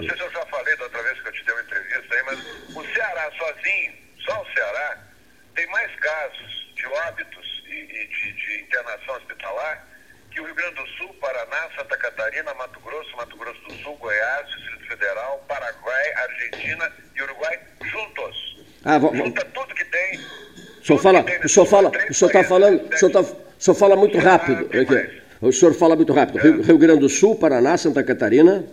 não sei se eu já falei da outra vez que eu te dei uma entrevista aí, mas o Ceará sozinho, só o Ceará, tem mais casos de óbitos e, e de, de internação hospitalar que o Rio Grande do Sul, Paraná, Santa Catarina, Mato Grosso, Mato Grosso do Sul, Goiás, Distrito Federal, Paraguai, Argentina e Uruguai juntos. Ah, vo- vo- Junta tudo que tem. O senhor fala, o senhor fala, o senhor está falando, o senhor, tá, o senhor fala muito rápido. Aqui. O senhor fala muito rápido. Rio, Rio Grande do Sul, Paraná, Santa Catarina.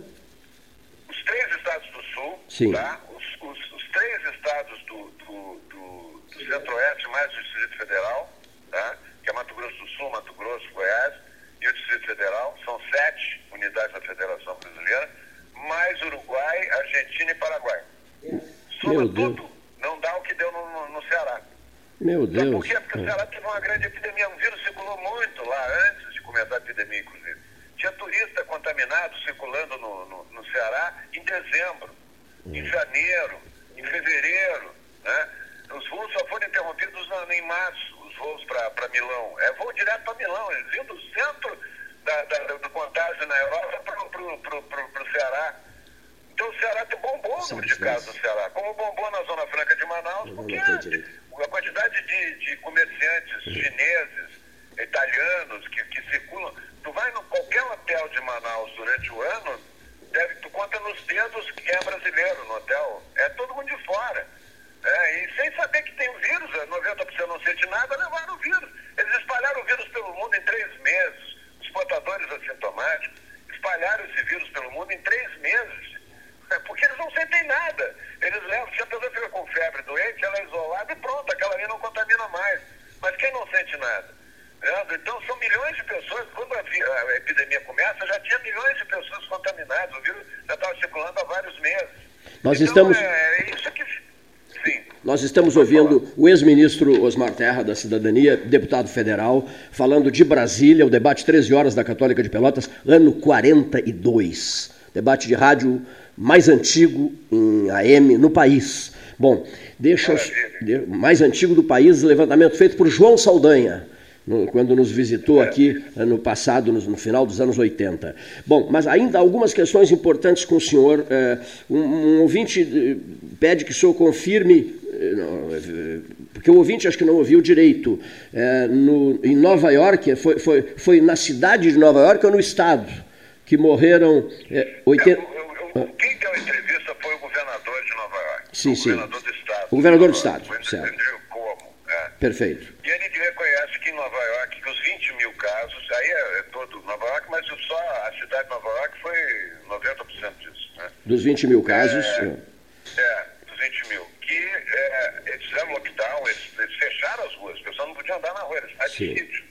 Os três estados do Sul, Sim. tá? os, os- os três estados do, do, do- do Centro-Oeste, mais o Distrito Federal, tá? que é Mato Grosso do Sul, Mato Grosso, Goiás, e o Distrito Federal, são sete unidades da Federação Brasileira, mais Uruguai, Argentina e Paraguai. Deus. Não dá o que deu no, no- no Ceará. Meu Sabe Deus. por quê? Porque o Ceará teve uma grande epidemia. O vírus circulou muito lá antes de começar a epidemia, inclusive. Tinha turista contaminado circulando no, no, no Ceará em dezembro, em janeiro, em fevereiro. Né? Os voos só foram interrompidos na- em março, os voos para Milão. É voo direto para Milão. Eles vinham do centro da, da- do contágio na Europa para o Ceará. Então o Ceará tem bombou o número de casos no Ceará, como bombou na Zona Franca de Manaus, porque a quantidade de, de comerciantes chineses, italianos que, que circulam. Tu vai em qualquer hotel de Manaus durante o ano, deve, tu conta nos dedos quem é brasileiro no hotel. É todo mundo de fora. É, e sem saber que tem o vírus, é, 90% não sente nada, levaram o vírus. Eles espalharam o vírus pelo mundo em três meses. Os portadores assintomáticos espalharam esse vírus pelo mundo em três meses. É, porque eles não sentem nada. Eles levam, se a pessoa fica com febre doente, ela é isolada e pronto, aquela ali não contamina mais. Mas quem não sente nada? Então são milhões de pessoas, quando a epidemia começa, já tinha milhões de pessoas contaminadas, o vírus já estava circulando há vários meses. Nós então, estamos, É, é isso que. Sim. nós estamos ouvindo o ex-ministro Osmar Terra, da Cidadania, deputado federal, falando de Brasília, o debate 13 horas da Católica de Pelotas, ano 42. Debate de rádio mais antigo em AM no país. Bom, deixa de- mais antigo do país, levantamento feito por João Saldanha. quando nos visitou aqui eh, no passado, no, final dos anos 80. Bom, mas ainda algumas questões importantes com o senhor. Eh, um, ouvinte eh, pede que o senhor confirme, porque o ouvinte acho que não ouviu direito, no, em Nova York, foi, foi, foi na cidade de Nova York ou no estado que morreram 80. Quem deu a entrevista foi o governador de Nova York. Sim, o sim. governador do estado. O governador do estado, certo. Andrew Cuomo. É. Perfeito. E ele reconhece que em Nova York, que os 20 mil casos, aí é, é todo Nova York, mas só a cidade de Nova York foi 90% disso. Né? Dos 20 mil casos. É, é dos 20 mil. Que é, eles fizeram lockdown, eles, eles, fecharam as ruas, as pessoas não podiam andar na rua, eles estavam de sítio.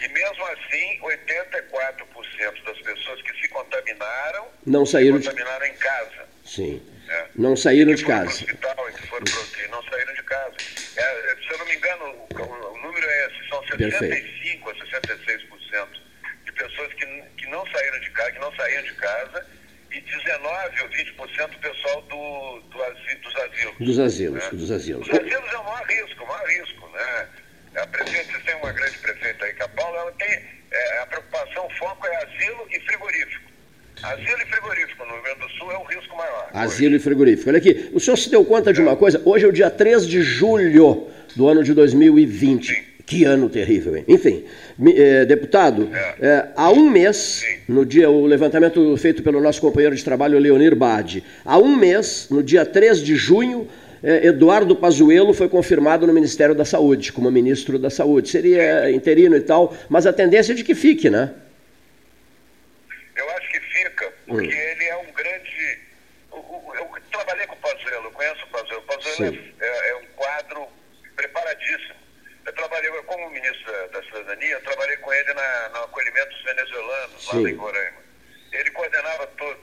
E mesmo assim, 84% das pessoas que se contaminaram não saíram se contaminaram de... em casa. Sim. É. Não saíram de casa. Hospital, que foram pro, não saíram de casa. É, se eu não me engano, o, o número é esse, são 65 a 66% de pessoas que, que não saíram de casa, que não saíram de casa, e 19 ou 20% do pessoal do, do asilo, dos asilos. Dos asilos, né? dos asilos. Os asilos é o maior risco, o maior risco? A prefeita, vocês têm uma grande prefeita aí, que a Paula, ela tem, é, a preocupação, o foco é asilo e frigorífico. Asilo e frigorífico no Rio Grande do Sul é o risco maior. Asilo e frigorífico. Olha aqui, o senhor se deu conta de uma coisa? Hoje é o dia 3 de julho do ano de 2020. Sim. Que ano terrível, hein? Enfim, eh, deputado, é. Eh, há um mês, Sim. no dia, o levantamento feito pelo nosso companheiro de trabalho, Leonir Bade, há um mês, no dia 3 de junho, Eduardo Pazuello foi confirmado no Ministério da Saúde, como ministro da Saúde. Seria interino e tal, mas a tendência é de que fique, né? Eu acho que fica, porque hum. ele é um grande. Eu, trabalhei com o Pazuello, eu conheço o Pazuello. O Pazuello é, é, é, um quadro preparadíssimo. Eu trabalhei como ministro da Cidadania, eu trabalhei com ele na, no acolhimento dos venezuelanos, Sim. lá em Roraima. Ele coordenava tudo.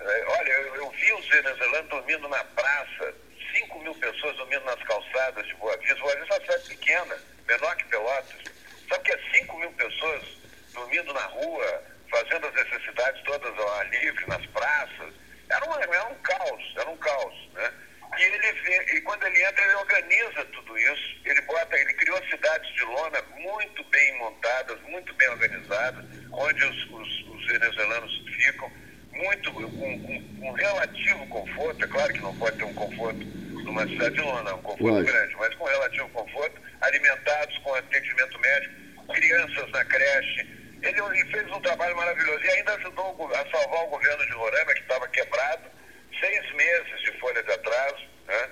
É, olha, eu, eu, vi os venezuelanos dormindo na praça, 5 mil pessoas dormindo nas calçadas de Boa Vista. Boa Vista é uma cidade pequena, menor que Pelotas. Sabe que é 5 mil pessoas dormindo na rua, fazendo as necessidades todas ao ar livre, nas praças. Era, uma, era um caos, era um caos, né? E ele vê, e quando ele entra, ele organiza tudo isso, ele bota, ele criou cidades de lona muito bem montadas, muito bem organizadas, onde os, os, os venezuelanos ficam, muito com, com, com, relativo conforto, é claro que não pode ter um conforto numa cidade de lona, um conforto Lógico. grande, mas com relativo conforto, alimentados com atendimento médico, crianças na creche, ele, ele, fez um trabalho maravilhoso e ainda ajudou a salvar o governo de Roraima, que estava quebrado, seis meses de folha de atraso, né?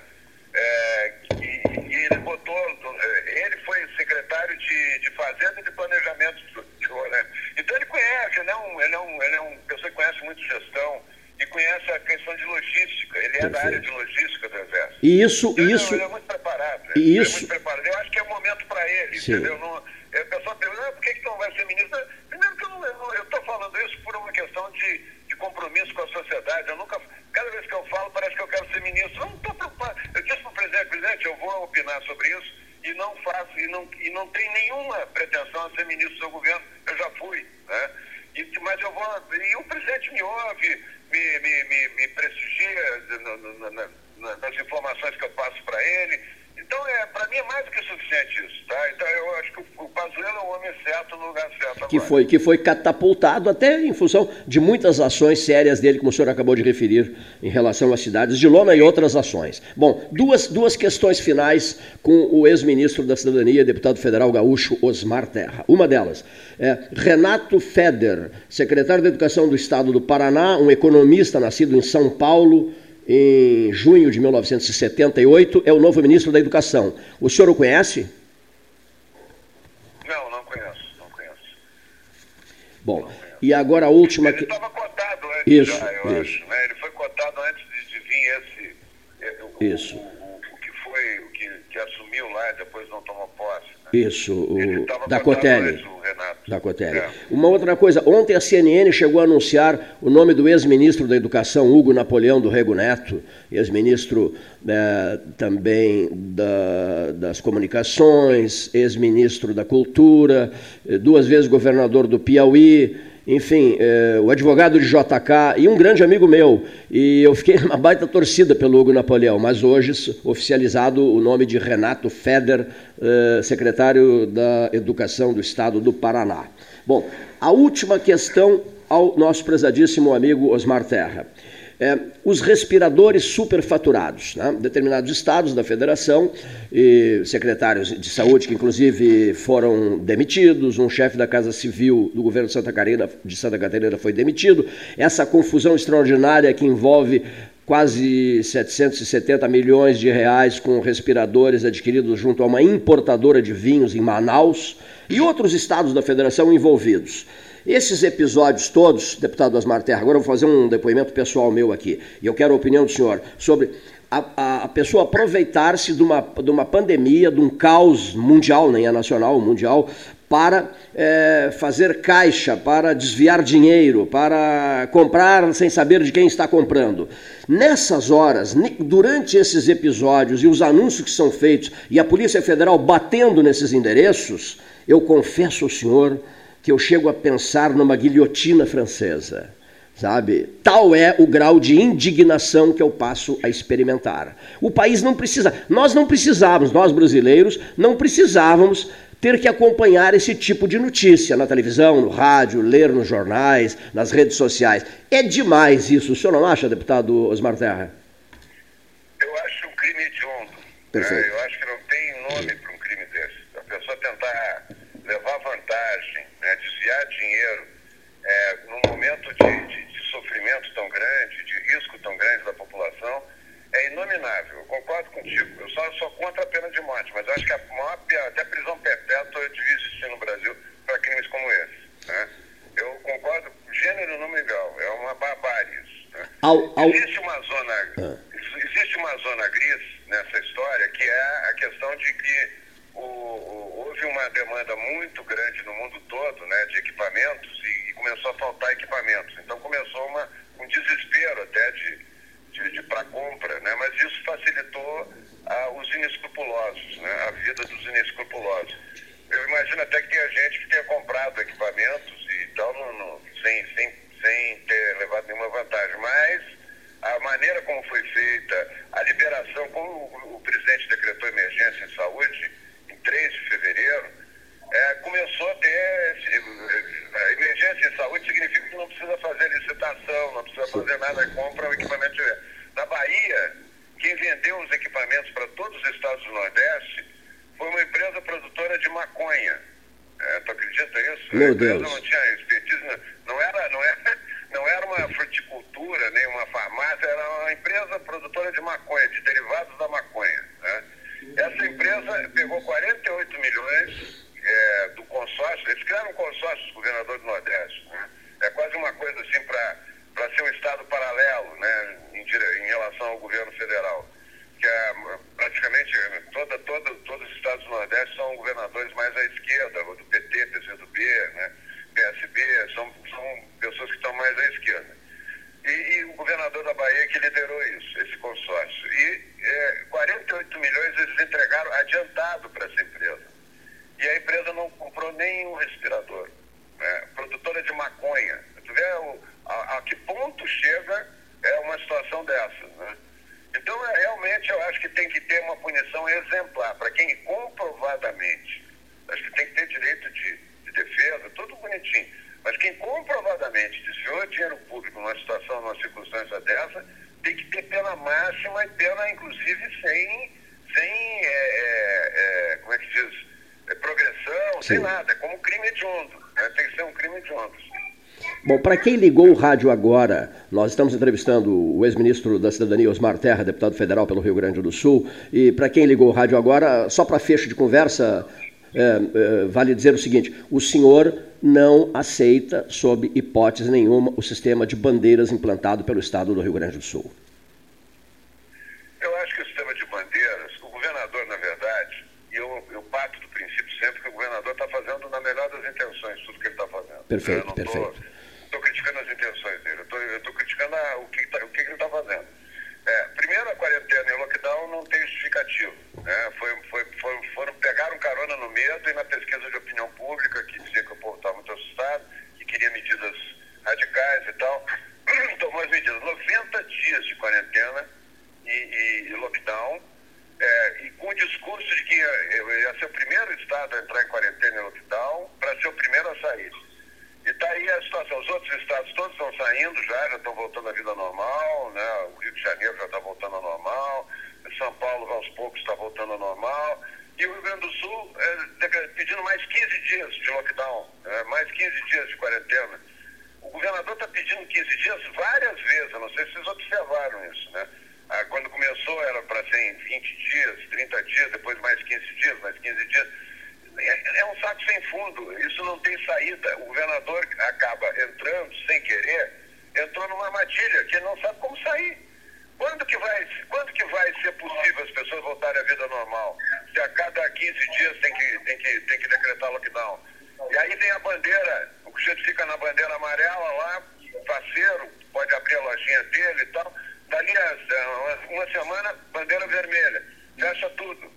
É, e, e, ele botou, ele foi secretário de, de Fazenda e de Planejamento de Roraima. Então ele conhece, ele é um, ele é um, ele é um pessoa que conhece muito gestão e conhece a questão de logística. Ele é da área de logística do Exército. E isso, então, isso. Ele é muito preparado. E ele isso. É muito preparado. Eu acho que é o momento para ele, Sim. entendeu? Não, a pessoa pergunta, ah, por que, que não vai ser ministro? Primeiro que eu estou falando isso por uma questão de, de compromisso com a sociedade. Eu nunca, cada vez que eu falo, parece que eu quero ser ministro. Eu não estou preocupado. Eu disse para o presidente, presidente, eu vou opinar sobre isso e não faço, e não, e não tem nenhuma pretensão a ser ministro do seu governo. Eu já fui, né? E, mas eu vou. E o presidente me ouve, me, me, me, me prestigia na, na, na, nas informações que eu passo para ele. Então, é, para mim é mais do que suficiente isso, tá? Então, eu acho que o, o Pazuello é o homem certo no lugar certo agora. Que foi, que foi catapultado até em função de muitas ações sérias dele, como o senhor acabou de referir, em relação às cidades de lona e outras ações. Bom, duas, duas questões finais com o ex-ministro da Cidadania, deputado federal gaúcho Osmar Terra. Uma delas, é Renato Feder, secretário da Educação do Estado do Paraná, um economista nascido em São Paulo, em junho de 1978, é o novo ministro da Educação. O senhor o conhece? Não, não conheço, não conheço. Bom, não conheço. e agora a última... Ele estava cotado antes isso, já, eu isso. acho. Né? Ele foi cotado antes de, de vir esse... É, o, isso. O, o, o, que foi, o que, que assumiu lá e depois não tomou posse. Isso, o da Cotelli. Da Cotelli. É. Uma outra coisa, ontem a CNN chegou a anunciar o nome do ex-ministro da Educação, Hugo Napoleão do Rego Neto, ex-ministro é, também da, das Comunicações, ex-ministro da Cultura, duas vezes governador do Piauí, enfim, é, o advogado de JK e um grande amigo meu. E eu fiquei [laughs] numa baita torcida pelo Hugo Napoleão, mas hoje oficializado o nome de Renato Feder, é, secretário da Educação do Estado do Paraná. Bom, a última questão ao nosso prezadíssimo amigo Osmar Terra. É, os respiradores superfaturados. Né? Determinados estados da federação, e secretários de saúde que inclusive foram demitidos, um chefe da Casa Civil do governo de Santa Catarina, de Santa Catarina foi demitido. Essa confusão extraordinária que envolve quase 770 milhões de reais com respiradores adquiridos junto a uma importadora de vinhos em Manaus e outros estados da federação envolvidos. Esses episódios todos, deputado Osmar Terra, agora eu vou fazer um depoimento pessoal meu aqui, e eu quero a opinião do senhor sobre a, a pessoa aproveitar-se de uma, de uma pandemia, de um caos mundial, nem é nacional, mundial, para é, fazer caixa, para desviar dinheiro, para comprar sem saber de quem está comprando. Nessas horas, durante esses episódios e os anúncios que são feitos e a Polícia Federal batendo nesses endereços, eu confesso ao senhor que eu chego a pensar numa guilhotina francesa, sabe? Tal é o grau de indignação que eu passo a experimentar. O país não precisa, nós não precisávamos, nós brasileiros não precisávamos ter que acompanhar esse tipo de notícia na televisão, no rádio, ler nos jornais, nas redes sociais. É demais isso. O senhor não acha, deputado Osmar Terra? Eu acho um crime hediondo. Perfeito. Né? Eu acho que não tem nome para um crime desse. A pessoa tentar levar vantagem né, desviar dinheiro é, num momento de, de, de, sofrimento tão grande, de risco tão grande da população, é inominável. Eu concordo contigo. Eu só sou contra a pena de morte, mas acho que a maior, até prisão perpétua devia existir no Brasil para crimes como esse. Né? Eu concordo, gênero número igual, é uma barbárie isso. Né? Ao, ao... Existe uma zona. Ah. Existe uma zona gris nessa história que é a questão de que o, o, houve uma demanda muito grande no mundo todo né, de equipamentos e começou a faltar equipamentos. Então começou uma, um desespero até de, de, de para compra, né, mas isso facilitou os inescrupulosos, né, a vida dos inescrupulosos. Eu imagino até que tenha gente que tenha comprado equipamentos e tal, no, no, sem, sem, sem ter levado nenhuma vantagem, mas a maneira como foi feita, a liberação, como o, o presidente decretou emergência em saúde, 3 de fevereiro, é, começou a ter. A emergência em saúde significa que não precisa fazer licitação, não precisa fazer nada, compra o equipamento. De... Na Bahia, quem vendeu os equipamentos para todos os estados do Nordeste foi uma empresa produtora de maconha. É, tu acredita isso? Meu Deus. não tinha expertise, não era, não, era, [laughs] não era uma fruticultura, nem uma farmácia, era uma empresa produtora de maconha, de derivados da maconha. Né? Essa empresa pegou 48 milhões é, do consórcio, eles criaram um consórcio, os governadores do Nordeste. Né? É quase uma coisa assim para ser um Estado paralelo né? em, em relação ao governo federal. Que é, praticamente toda, toda, todos os estados do Nordeste são governadores mais à esquerda, do PT, PCdoB, né? PSB, são, são pessoas que estão mais à esquerda. E, e, o governador da Bahia que liderou isso, esse consórcio. E é, 48 milhões eles entregaram adiantado para essa empresa. E a empresa não comprou nenhum respirador. Né? Produtora de maconha. Tu vê o, a, a, que ponto chega é uma situação dessa. Né? Então, é, realmente, eu acho que tem que ter uma punição exemplar para quem comprovadamente, acho que tem que ter direito de, de defesa, tudo bonitinho mas quem comprovadamente desviou dinheiro público numa situação, numa circunstância dessa, tem que ter pena máxima e pena, inclusive, sem, sem é, é, é como é que diz, progressão, Sim. sem nada. É como crime hediondo. Né? Tem que ser um crime hediondo. Bom, para quem ligou o rádio agora, nós estamos entrevistando o ex-ministro da Cidadania, Osmar Terra, deputado federal pelo Rio Grande do Sul. E para quem ligou o rádio agora, só para fecho de conversa, é, é, vale dizer o seguinte: o senhor não aceita, sob hipótese nenhuma, o sistema de bandeiras implantado pelo Estado do Rio Grande do Sul? Perfeito, eu perfeito. Estou criticando as intenções dele, eu estou criticando a, o, que, tá, o que ele está fazendo. É, primeiro, a quarentena e o lockdown não tem justificativo. Né? Foi, foi, foi, foram, pegaram carona no medo e na pesquisa de opinião pública, que dizia que o povo estava muito assustado, e queria medidas radicais e tal, [clears throat] tomou as medidas. 90 dias de quarentena e, e, e lockdown, é, e com o discurso de que ia, ia ser o primeiro estado a entrar em quarentena e lockdown para ser o primeiro a sair. Está aí a situação. Os outros estados todos estão saindo já, já estão voltando à vida normal, né? O Rio de Janeiro já está voltando ao normal, São Paulo aos poucos está voltando ao normal. E o Rio Grande do Sul é, pedindo mais 15 dias de lockdown, né? mais 15 dias de quarentena. O governador está pedindo 15 dias várias vezes, eu não sei se vocês observaram isso, né? Ah, quando começou era para ser em 20 dias, 30 dias, depois mais 15 dias, mais 15 dias. É, é um saco sem fundo, isso não tem saída. O governador acaba entrando sem querer, entrou numa armadilha que ele não sabe como sair. Quando que vai, quando que vai ser possível as pessoas voltarem à vida normal? Se a cada 15 dias tem que, tem que, tem que decretar lockdown. E aí vem a bandeira, o sujeito fica na bandeira amarela lá, parceiro, pode abrir a lojinha dele e tal. Dali a uma semana, bandeira vermelha. Fecha tudo.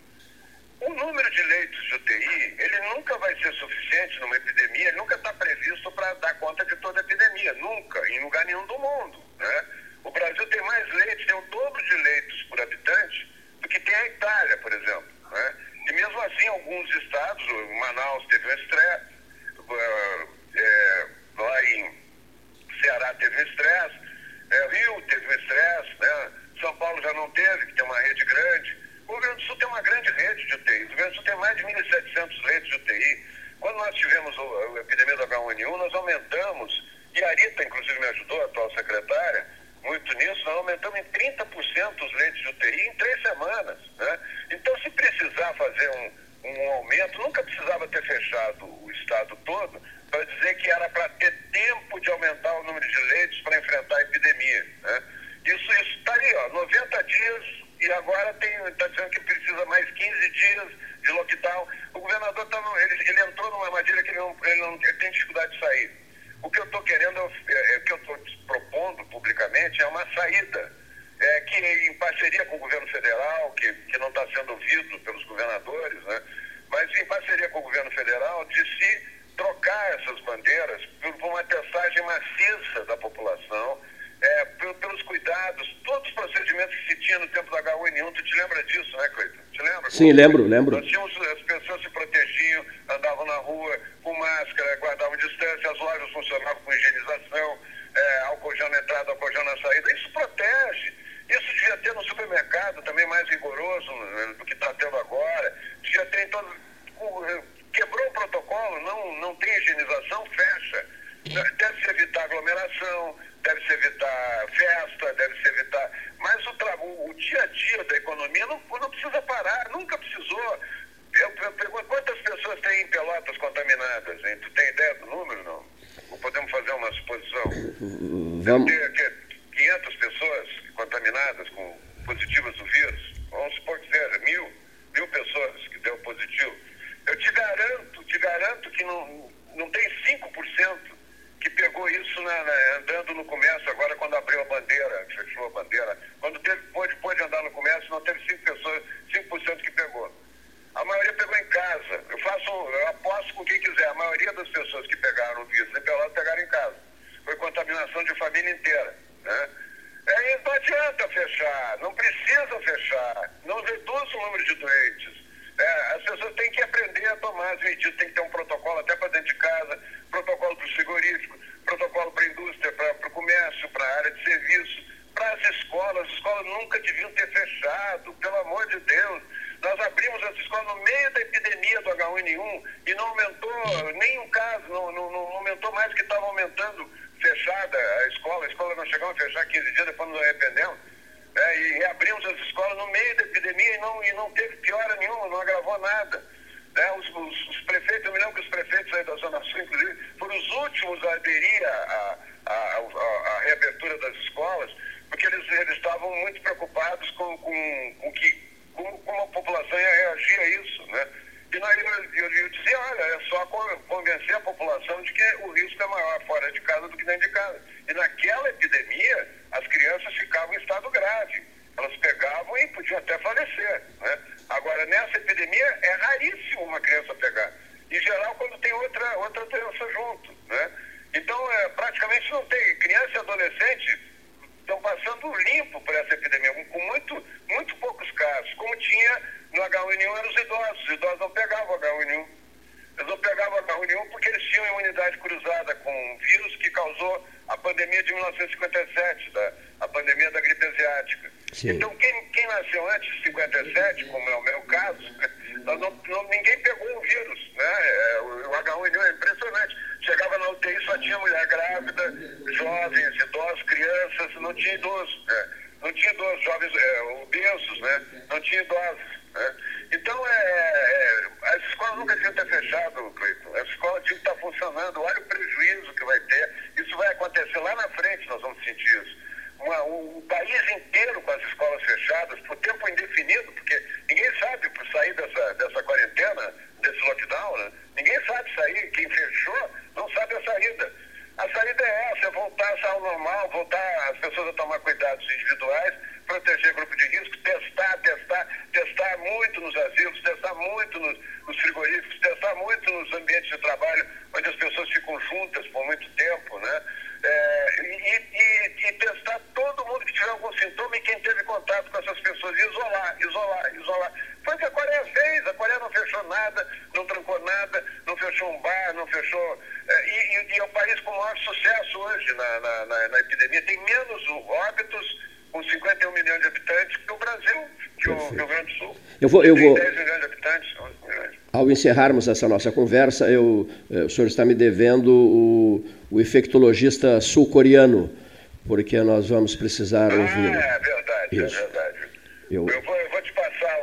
O número de leitos de UTI, ele nunca vai ser suficiente numa epidemia, nunca está previsto para dar conta de toda a epidemia, nunca, em lugar nenhum do mundo. Né? O Brasil tem mais leitos, tem o dobro de leitos por habitante do que tem a Itália, por exemplo. Né? E mesmo assim, alguns estados, Manaus teve um estresse, é, lá em Ceará teve um estresse, é, Rio teve um estresse, né? São Paulo já não teve, que tem uma rede grande. O Rio Grande do Sul tem uma grande rede de UTI. O Rio Grande do Sul tem mais de 1.700 leitos de UTI. Quando nós tivemos a epidemia do H1N1, nós aumentamos, e a Rita, inclusive, me ajudou, a atual secretária, muito nisso, nós aumentamos em 30% os leitos de UTI em três semanas. Né? Então, se precisar fazer um, um aumento, nunca precisava ter fechado o estado todo para dizer que era para ter tempo de aumentar o número de leitos para enfrentar a epidemia. Né? Isso está ali, ó, 90 dias e agora está dizendo que precisa mais 15 dias de lockdown. O governador tá no, ele, ele, entrou numa armadilha que ele, não, ele, não, ele tem dificuldade de sair. O que eu estou querendo, é, é, o que eu estou propondo publicamente é uma saída. É, que em parceria com o governo federal, que, que não está sendo ouvido pelos governadores, né, mas em parceria com o governo federal, de se trocar essas bandeiras por, uma testagem maciça da população, é, pelos cuidados, todos os procedimentos que se tinha no tempo do H1N1. Tu te lembra disso, né, Cleiton? Te lembra? Sim, lembro, lembro. Nós tínhamos, as pessoas se protegiam, andavam na rua com máscara, guardavam distância, as lojas funcionavam com higienização, é, álcool gel na entrada, álcool gel na saída. Isso protege. Isso devia ter no supermercado também mais rigoroso né, do que está tendo agora. Devia ter em todo. Quebrou o protocolo, não, não tem higienização, fecha. Deve-se evitar aglomeração, deve-se evitar festa, deve-se evitar. Mas o, o, o, dia a dia da economia não, não precisa parar, nunca precisou. Eu, eu pergunto, quantas pessoas em Pelotas contaminadas? Hein? Tu tem ideia do número, não? Ou podemos fazer uma suposição? Vamos... Deve ter 500 pessoas contaminadas com positivas do vírus. Vamos supor que seja mil, mil pessoas que deu positivo. Eu te garanto, te garanto que não, não tem 5% que pegou isso na, na, andando no comércio, agora quando abriu a bandeira, fechou a bandeira. Quando teve, pôde, pôde andar no comércio, não teve 5 pessoas, 5% que pegou. A maioria pegou em casa. Eu faço, eu aposto com quem quiser. A maioria das pessoas que pegaram o vírus em Pelotas pegaram em casa. Foi contaminação de família inteira. Né? É, não adianta fechar, não precisa fechar. Não reduz o número de doentes. É, as pessoas têm que aprender a tomar as medidas, tem que ter um protocolo até para dentro de casa, protocolo para o frigorífico, protocolo para a indústria, para o comércio, para a área de serviço, para as escolas. As escolas nunca deviam ter fechado, pelo amor de Deus. Nós abrimos as escolas no meio da epidemia do H1N1 e não aumentou nenhum caso, não, não, não aumentou mais que estava aumentando fechada a escola. A escola não chegou a fechar 15 dias, depois nos arrependemos. É, e reabrimos as escolas no meio da epidemia e não, e não teve piora nenhuma, não agravou nada. É, os, os, os, prefeitos, eu me lembro que os prefeitos aí da Zona Sul, inclusive, foram os últimos a aderir à a, a, a, reabertura das escolas, porque eles, eles estavam muito preocupados com, com, com que, como, como a população ia reagir a isso. Né? E nós, eu, eu, eu dizia, olha, é só convencer a população de que o risco é maior fora de casa do que dentro de casa. E naquela epidemia, as crianças ficavam em estado grave. Elas pegavam e podiam até falecer. Né? Agora, nessa epidemia, é raríssimo uma criança pegar. Em geral, quando tem outra, outra doença junto. Né? Então, é, praticamente não tem. Criança e adolescente estão passando limpo por essa epidemia, com muito, muito poucos casos, como tinha no H1N1 eram os idosos. Os idosos não pegavam H1N1. Eles não pegavam H1N1 porque eles tinham imunidade cruzada com um vírus que causou a pandemia de 1957, da, a pandemia da gripe asiática. Sim. Então, quem, quem nasceu antes de 57, como é o meu caso, [laughs] não, não- ninguém pegou o vírus. Né? É, o, o H1N1 é impressionante. Chegava na UTI, só tinha mulher grávida, jovens, idosos, crianças, não tinha idosos. né? Não tinha idosos, jovens é, obesos, né? não tinha idosos. Né? Então, é, é, as escolas nunca tinham ter fechado, Cleiton. As escolas tinham que estar funcionando. Olha o prejuízo que vai ter. Isso vai acontecer lá na frente, nós vamos sentir isso. Uma- um, um país inteiro com as escolas fechadas por tempo indefinido, porque ninguém sabe por sair dessa, dessa quarentena, desse lockdown, né? ninguém sabe sair. Quem fechou não sabe a saída. A saída é essa, é voltar ao normal, voltar as pessoas a tomar cuidados individuais, proteger grupo de risco, testar, testar, testar muito nos asilos, testar muito nos, nos frigoríficos, testar muito nos ambientes de trabalho, onde as pessoas ficam juntas por muito tempo, né? É, e, e- e testar todo mundo que tiver algum sintoma e quem teve contato com essas pessoas, e isolar, isolar, isolar. Foi o que a Coreia fez, a Coreia não fechou nada, não trancou nada, não fechou um bar, não fechou. é, e, e- e é o país com maior sucesso hoje na, na- na- na epidemia. Tem menos óbitos com 51 milhões de habitantes que o Brasil, que o Rio Grande Eu vou- eu Tem vou- 10 milhões de habitantes, 11 milhões. Ao encerrarmos essa nossa conversa, eu, eh, o senhor está me devendo o, o infectologista sul-coreano, porque nós vamos precisar ouvi-lo. É verdade, Isso. é verdade. Eu- Eu vou, eu vou te passar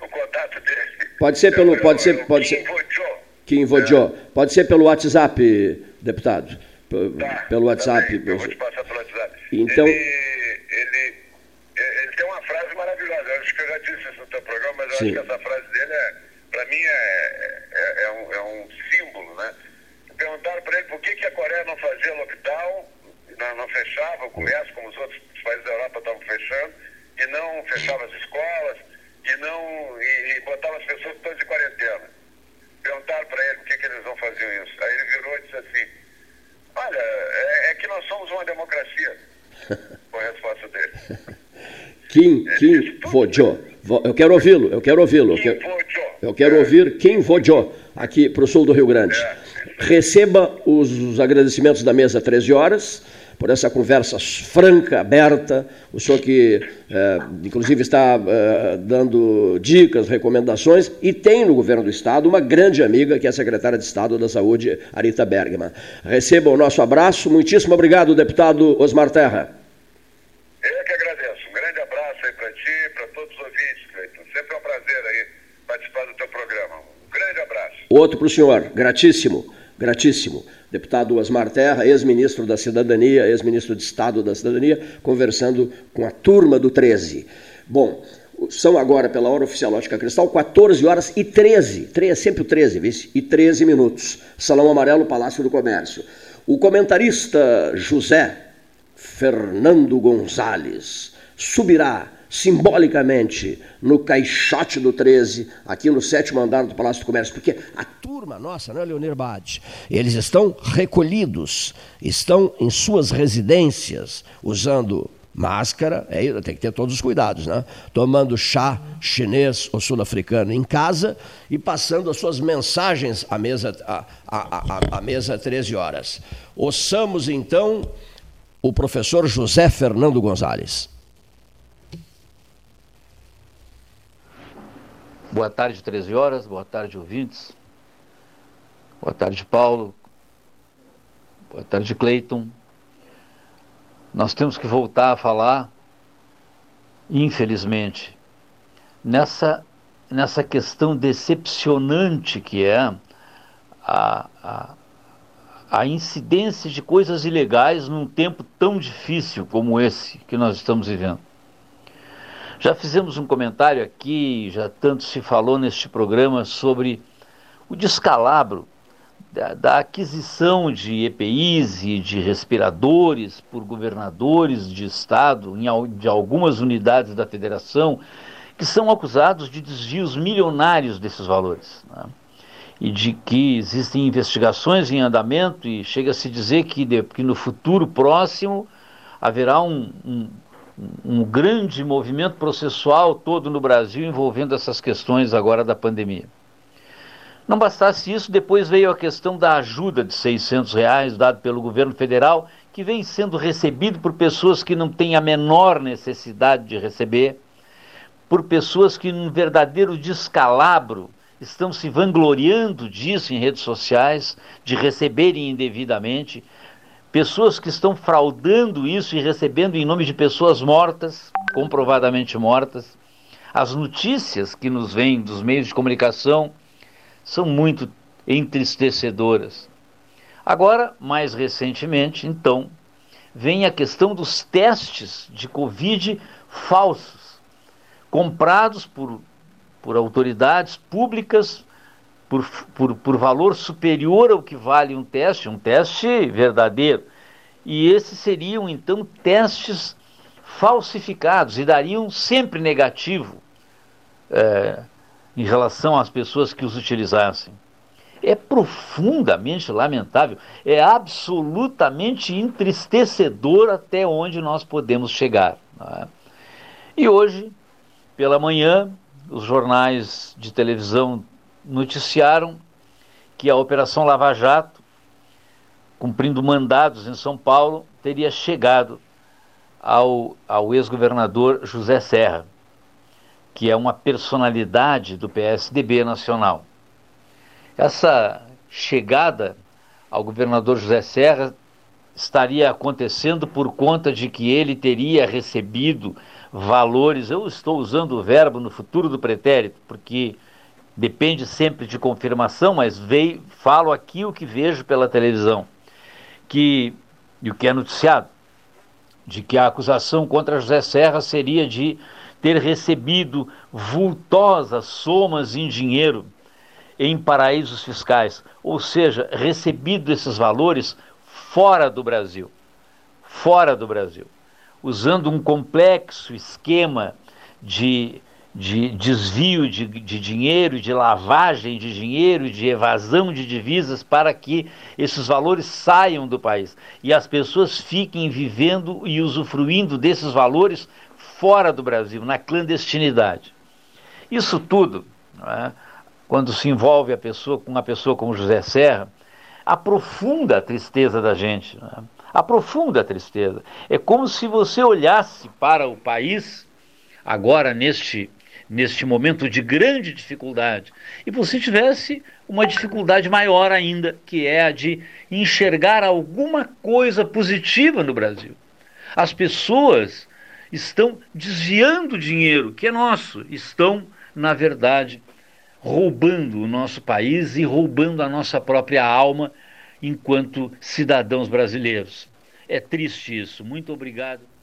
o, [laughs] o contato dele. Pode ser pelo, pode ser, pode Kim ser. Kim Vojo. Pode ser pelo WhatsApp, deputado. P- Pelo WhatsApp. Eu vou te passar pelo WhatsApp. Então, ele, ele tem uma frase maravilhosa. Eu acho que eu já disse isso no teu programa, mas eu Sim. acho que essa frase dele, é, para mim, é, é, é um, é um símbolo, né? Perguntaram para ele por que, que a Coreia não fazia lockdown, não, não fechava o comércio, como os outros países da Europa estavam fechando, e não fechava as escolas, e não e, e botava as pessoas todas de quarentena. Perguntaram para ele por que, que eles não faziam isso. Aí ele virou e disse assim, olha, é, é que nós somos uma democracia. Foi a resposta dele. Kim, Kim Vojo. Vo- Eu quero ouvi-lo, eu quero ouvi-lo. Eu quero, eu quero ouvir Kim Vojo, aqui para o sul do Rio Grande. Receba os, os agradecimentos da mesa 13 horas, por essa conversa franca, aberta. O senhor que, eh, inclusive, está eh, dando dicas, recomendações, e tem no governo do Estado uma grande amiga, que é a secretária de Estado da Saúde, Arita Bergman. Receba o nosso abraço. Muitíssimo obrigado, deputado Osmar Terra. Eu que agradeço. Um grande abraço aí para ti, para todos os ouvintes, Cleiton. Sempre é um prazer aí participar do teu programa. Um grande abraço. Outro para o senhor, gratíssimo, gratíssimo. Deputado Osmar Terra, ex-ministro da Cidadania, ex-ministro de Estado da Cidadania, conversando com a turma do 13. Bom, são agora, pela hora oficial Ótica Cristal, 14 horas e 13, 13 sempre o 13, vice, e 13 minutos. Salão Amarelo, Palácio do Comércio. O comentarista José Fernando Gonzalez subirá simbolicamente no caixote do 13, aqui no sétimo andar do Palácio do Comércio, porque a turma nossa, né, Leonir Bade? Eles estão recolhidos, estão em suas residências, usando máscara, é, tem que ter todos os cuidados, né? Tomando chá chinês ou sul-africano em casa e passando as suas mensagens à mesa, à, à, à, à mesa 13 horas. Ouçamos então o professor José Fernando Gonzalez. Boa tarde, 13 horas. Boa tarde, ouvintes. Boa tarde, Paulo. Boa tarde, Cleiton. Nós temos que voltar a falar, infelizmente, nessa, nessa questão decepcionante que é a, a, a incidência de coisas ilegais num tempo tão difícil como esse que nós estamos vivendo. Já fizemos um comentário aqui, já tanto se falou neste programa sobre o descalabro da, da, aquisição de EPIs e de respiradores por governadores de estado em, de algumas unidades da federação que são acusados de desvios milionários desses valores. Né? E de que existem investigações em andamento e chega a se dizer que, de, que no futuro próximo haverá um, um um grande movimento processual todo no Brasil envolvendo essas questões agora da pandemia. Não bastasse isso, depois veio a questão da ajuda de 600 reais dado pelo governo federal, que vem sendo recebido por pessoas que não têm a menor necessidade de receber, por pessoas que, num verdadeiro descalabro, estão se vangloriando disso em redes sociais, de receberem indevidamente, pessoas que estão fraudando isso e recebendo em nome de pessoas mortas, comprovadamente mortas. As notícias que nos vêm dos meios de comunicação são muito entristecedoras. Agora, mais recentemente, então, vem a questão dos testes de Covid falsos, comprados por, por autoridades públicas por, por, por valor superior ao que vale um teste, um teste verdadeiro. E esses seriam, então, testes falsificados e dariam sempre negativo. É, em relação às pessoas que os utilizassem. É profundamente lamentável, é absolutamente entristecedor até onde nós podemos chegar. É? E hoje, pela manhã, os jornais de televisão noticiaram que a Operação Lava Jato, cumprindo mandados em São Paulo, teria chegado ao, ao ex-governador José Serra que é uma personalidade do PSDB nacional. Essa chegada ao governador José Serra estaria acontecendo por conta de que ele teria recebido valores. Eu estou usando o verbo no futuro do pretérito, porque depende sempre de confirmação, mas veio, falo aqui o que vejo pela televisão, que e o que é noticiado, de que a acusação contra José Serra seria de ter recebido vultosas somas em dinheiro em paraísos fiscais, ou seja, recebido esses valores fora do Brasil, fora do Brasil, usando um complexo esquema de, de desvio de, de dinheiro, de lavagem de dinheiro, de evasão de divisas para que esses valores saiam do país e as pessoas fiquem vivendo e usufruindo desses valores fora do Brasil, na clandestinidade. Isso tudo, é, quando se envolve a pessoa com uma pessoa como José Serra, aprofunda a tristeza da gente. É? Aprofunda a tristeza. É como se você olhasse para o país, agora neste, neste momento de grande dificuldade, e você tivesse uma dificuldade maior ainda, que é a de enxergar alguma coisa positiva no Brasil. As pessoas estão desviando dinheiro que é nosso, estão, na verdade, roubando o nosso país e roubando a nossa própria alma enquanto cidadãos brasileiros. É triste isso. Muito obrigado.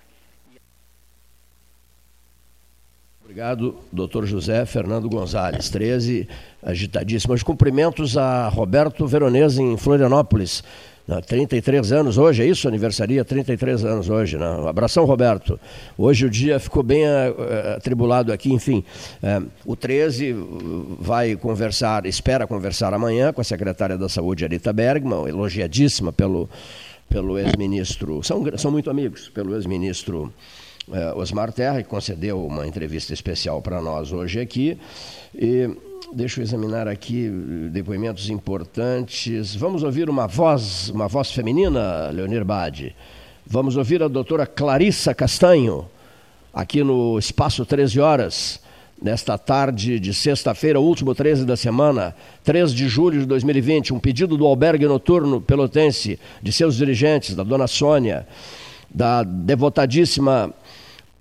Obrigado, doutor José Fernando Gonzalez, 13, agitadíssimos cumprimentos a Roberto Veronese em Florianópolis. 33 anos hoje, é isso? Aniversaria 33 anos hoje. Né? Um abração, Roberto. Hoje o dia ficou bem uh, atribulado aqui, enfim. Uh, o 13 vai conversar, espera conversar amanhã com a secretária da Saúde, Arita Bergman, elogiadíssima pelo, pelo ex-ministro, são, são muito amigos, pelo ex-ministro uh, Osmar Terra, que concedeu uma entrevista especial para nós hoje aqui. E Deixa eu examinar aqui depoimentos importantes. Vamos ouvir uma voz, uma voz feminina, Leonir Bade. Vamos ouvir a doutora Clarissa Castanho, aqui no Espaço 13 Horas, nesta tarde de sexta-feira, último 13 da semana, 3 de julho de 2020, um pedido do albergue noturno pelotense, de seus dirigentes, da dona Sônia, da devotadíssima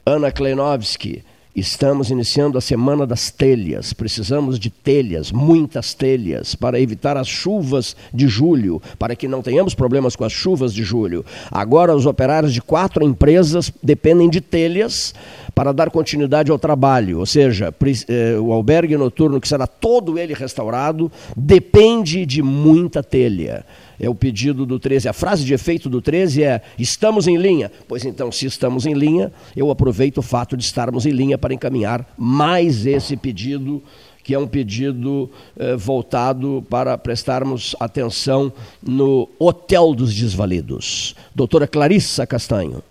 Ana Kleinovski, Estamos iniciando a semana das telhas. Precisamos de telhas, muitas telhas, para evitar as chuvas de julho, para que não tenhamos problemas com as chuvas de julho. Agora, os operários de quatro empresas dependem de telhas para dar continuidade ao trabalho. Ou seja, eh, o albergue noturno, que será todo ele restaurado, depende de muita telha é o pedido do 13. A frase de efeito do 13 é: estamos em linha. Pois então, se estamos em linha, eu aproveito o fato de estarmos em linha para encaminhar mais esse pedido que é um pedido eh, voltado para prestarmos atenção no Hotel dos Desvalidos. Doutora Clarissa Castanho.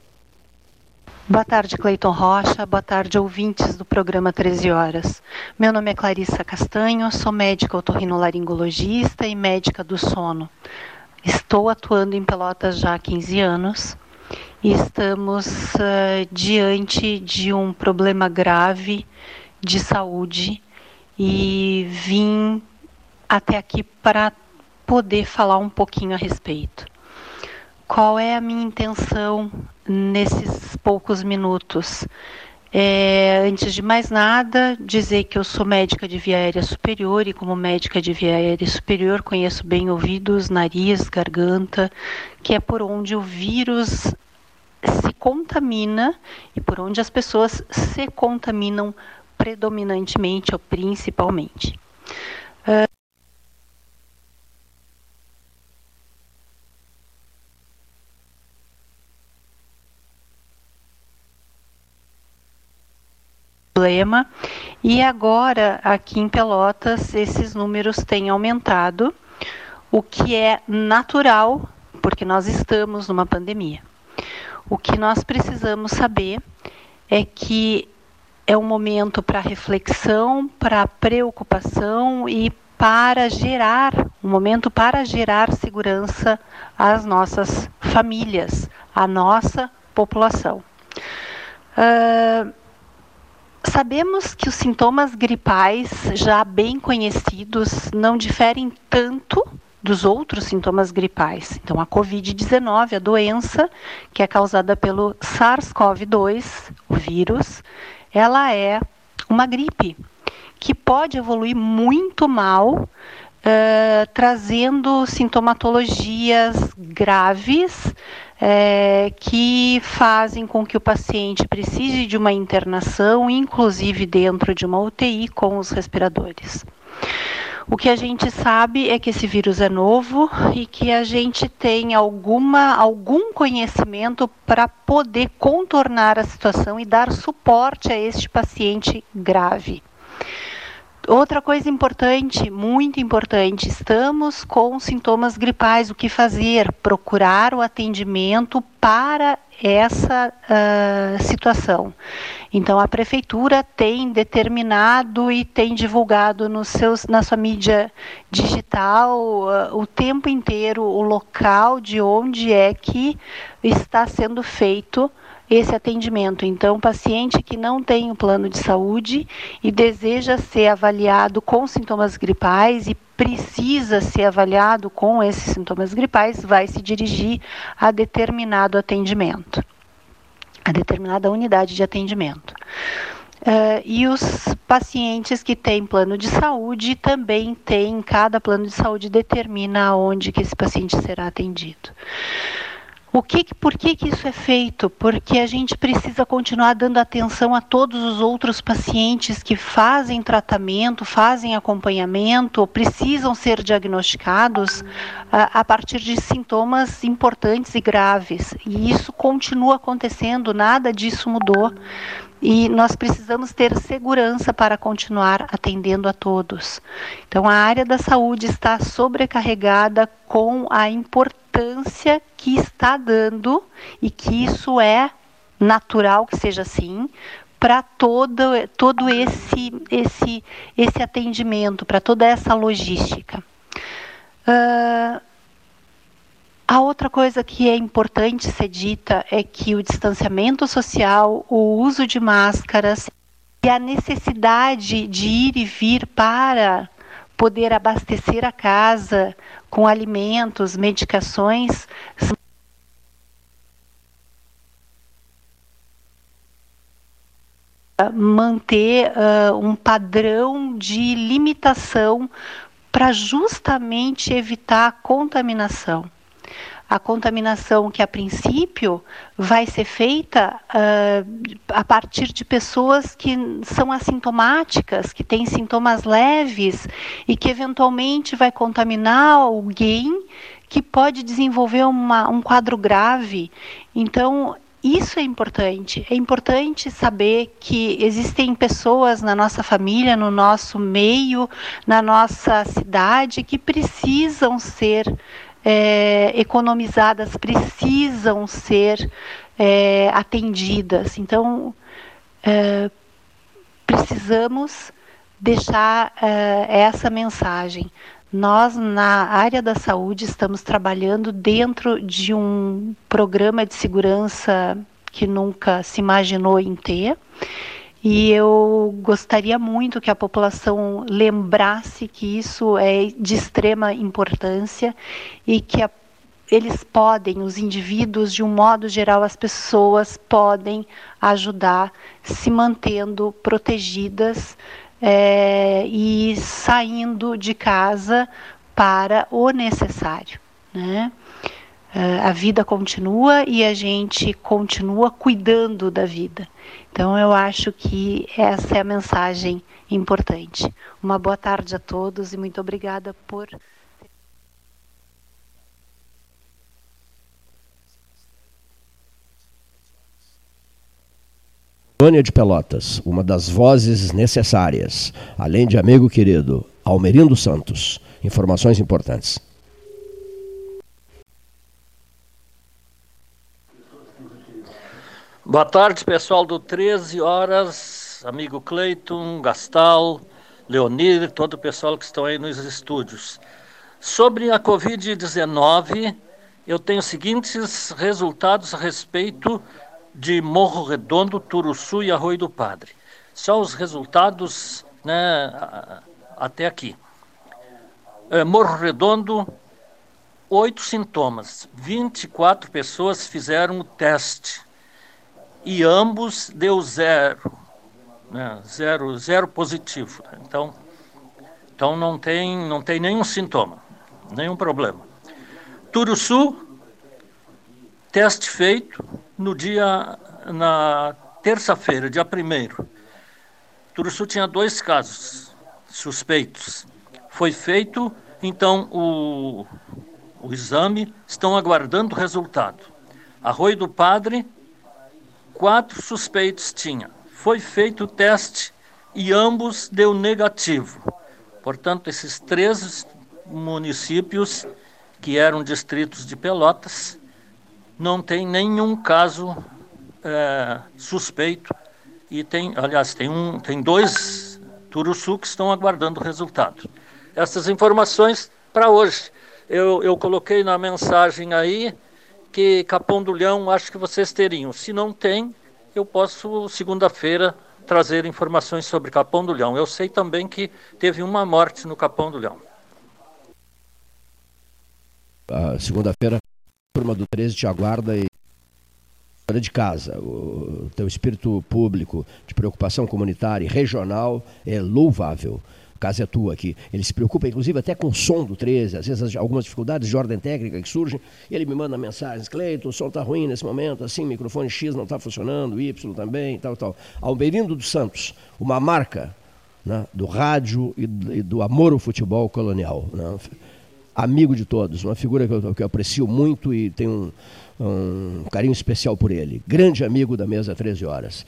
Boa tarde, Cleiton Rocha. Boa tarde, ouvintes do programa 13 Horas. Meu nome é Clarissa Castanho, sou médica otorrinolaringologista e médica do sono. Estou atuando em Pelotas já há 15 anos e estamos uh, diante de um problema grave de saúde e vim até aqui para poder falar um pouquinho a respeito. Qual é a minha intenção nesses poucos minutos. É, antes de mais nada, dizer que eu sou médica de via aérea superior e, como médica de via aérea superior, conheço bem ouvidos, nariz, garganta, que é por onde o vírus se contamina e por onde as pessoas se contaminam predominantemente ou principalmente. Uh, problema. E agora, aqui em Pelotas, esses números têm aumentado, o que é natural, porque nós estamos numa pandemia. O que nós precisamos saber é que é um momento para reflexão, para preocupação e para gerar, um momento para gerar segurança às nossas famílias, à nossa população. Uh, Sabemos que os sintomas gripais, já bem conhecidos, não diferem tanto dos outros sintomas gripais. Então, a Covid-19, a doença que é causada pelo SARS-CoV-2, o vírus, ela é uma gripe que pode evoluir muito mal, uh, trazendo sintomatologias graves é, que fazem com que o paciente precise de uma internação, inclusive dentro de uma UTI com os respiradores. O que a gente sabe é que esse vírus é novo e que a gente tem alguma, algum conhecimento para poder contornar a situação e dar suporte a este paciente grave. Outra coisa importante, muito importante, estamos com sintomas gripais. O que fazer? Procurar o atendimento para essa uh, situação. Então, a prefeitura tem determinado e tem divulgado nos seus, na sua mídia digital uh, o tempo inteiro o local de onde é que está sendo feito esse atendimento. Então, paciente que não tem o um plano de saúde e deseja ser avaliado com sintomas gripais e precisa ser avaliado com esses sintomas gripais, vai se dirigir a determinado atendimento, a determinada unidade de atendimento. Uh, e os pacientes que têm plano de saúde também têm, cada plano de saúde determina onde que esse paciente será atendido. O que, por que, que isso é feito? Porque a gente precisa continuar dando atenção a todos os outros pacientes que fazem tratamento, fazem acompanhamento, precisam ser diagnosticados a, a partir de sintomas importantes e graves. E isso continua acontecendo, nada disso mudou e nós precisamos ter segurança para continuar atendendo a todos. Então, a área da saúde está sobrecarregada com a importância que está dando e que isso é natural que seja assim para todo todo esse esse esse atendimento, para toda essa logística. Uh, a outra coisa que é importante ser dita é que o distanciamento social, o uso de máscaras e a necessidade de ir e vir para poder abastecer a casa com alimentos, medicações, manter uh, um padrão de limitação para justamente evitar a contaminação a contaminação que a princípio vai ser feita uh, a partir de pessoas que são assintomáticas, que têm sintomas leves e que eventualmente vai contaminar alguém que pode desenvolver uma, um quadro grave. Então, isso é importante. É importante saber que existem pessoas na nossa família, no nosso meio, na nossa cidade, que precisam ser é, economizadas precisam ser é, atendidas. Então, é, precisamos deixar é, essa mensagem. Nós, na área da saúde, estamos trabalhando dentro de um programa de segurança que nunca se imaginou em ter. E eu gostaria muito que a população lembrasse que isso é de extrema importância e que a, eles podem, os indivíduos, de um modo geral, as pessoas podem ajudar se mantendo protegidas é, e saindo de casa para o necessário. Né? É, a vida continua e a gente continua cuidando da vida. Então, eu acho que essa é a mensagem importante. Uma boa tarde a todos e muito obrigada por. Tônia de Pelotas, uma das vozes necessárias, além de amigo querido Almerindo Santos. Informações importantes. Boa tarde, pessoal do 13 Horas, amigo Cleiton, Gastal, Leonir, todo o pessoal que estão aí nos estúdios. Sobre a Covid-19, eu tenho os seguintes resultados a respeito de Morro Redondo, Turuçu e Arroio do Padre. Só os resultados né, até aqui. É, Morro Redondo, oito sintomas. 24 pessoas fizeram o teste. E ambos deu zero. Né, zero, zero positivo. Então, então não, tem, não tem nenhum sintoma, nenhum problema. Turuçu, teste feito, no dia, na terça-feira, dia 1 Turuçu tinha dois casos suspeitos. Foi feito, então, o, o exame, estão aguardando o resultado. Arroio do Padre, quatro suspeitos tinha. Foi feito o teste e ambos deu negativo. Portanto, esses três municípios que eram distritos de Pelotas não tem nenhum caso é, suspeito e tem, aliás, tem, um, tem dois Turuçu que estão aguardando o resultado. Essas informações para hoje. Eu, eu coloquei na mensagem aí que Capão do Leão acho que vocês teriam. Se não tem, eu posso, segunda-feira, trazer informações sobre Capão do Leão. Eu sei também que teve uma morte no Capão do Leão. Segunda-feira turma do 13 te aguarda e fora de casa. O teu espírito público de preocupação comunitária e regional é louvável. Casa é tua aqui. Ele se preocupa, inclusive, até com o som do 13, às vezes algumas dificuldades de ordem técnica que surgem. ele me manda mensagens: Cleiton, o som está ruim nesse momento, assim, microfone X não está funcionando, Y também, tal, tal. Almerindo dos Santos, uma marca né, do rádio e do amor ao futebol colonial. Né? amigo de todos, uma figura que eu, que eu aprecio muito e tenho um, um, carinho especial por ele. Grande amigo da mesa 13 horas.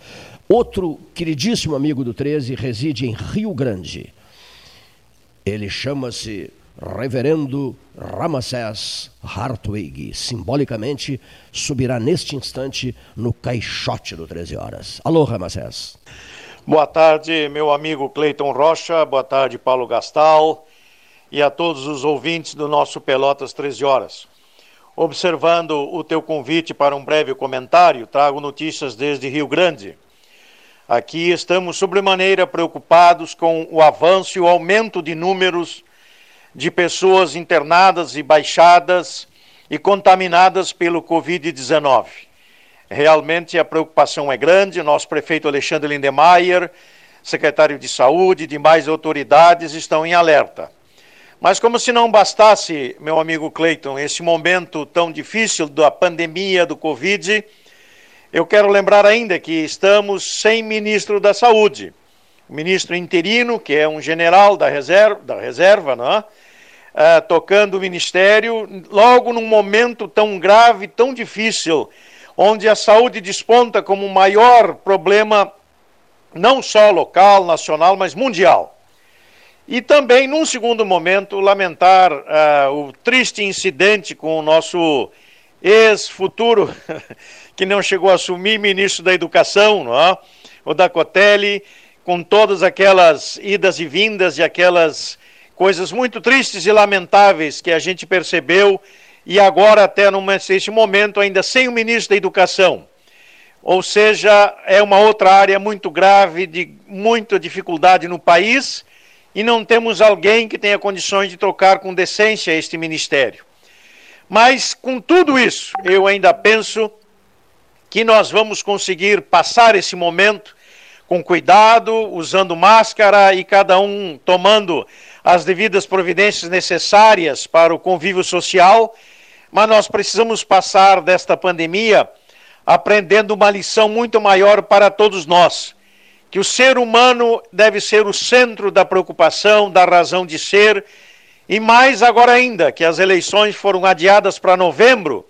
Outro queridíssimo amigo do 13 reside em Rio Grande. Ele chama-se Reverendo Ramsés Hartwig. Simbolicamente, subirá neste instante no caixote do 13 horas. Alô, Ramsés. Boa tarde, meu amigo Cleiton Rocha. Boa tarde, Paulo Gastal e a todos os ouvintes do nosso Pelotas 13 Horas. Observando o teu convite para um breve comentário, trago notícias desde Rio Grande. Aqui estamos sobremaneira preocupados com o avanço e o aumento de números de pessoas internadas e baixadas e contaminadas pelo Covid-19. Realmente a preocupação é grande. Nosso prefeito Alexandre Lindemeyer, secretário de Saúde e demais autoridades estão em alerta. Mas como se não bastasse, meu amigo Cleiton, esse momento tão difícil da pandemia do Covid, eu quero lembrar ainda que estamos sem ministro da Saúde. O ministro interino, que é um general da reserva, da reserva não é? Uh, tocando o ministério, logo num momento tão grave, tão difícil, onde a saúde desponta como o maior problema, não só local, nacional, mas mundial. E também, num segundo momento, lamentar uh, o triste incidente com o nosso ex-futuro, [laughs] que não chegou a assumir ministro da Educação, não é? o Dacotelli, com todas aquelas idas e vindas e aquelas coisas muito tristes e lamentáveis que a gente percebeu, e agora, até nesse momento, ainda sem o ministro da Educação. Ou seja, é uma outra área muito grave, de muita dificuldade no país, e não temos alguém que tenha condições de trocar com decência este ministério. Mas, com tudo isso, eu ainda penso que nós vamos conseguir passar esse momento com cuidado, usando máscara e cada um tomando as devidas providências necessárias para o convívio social, mas nós precisamos passar desta pandemia aprendendo uma lição muito maior para todos nós, que o ser humano deve ser o centro da preocupação, da razão de ser, e mais agora ainda, que as eleições foram adiadas para novembro,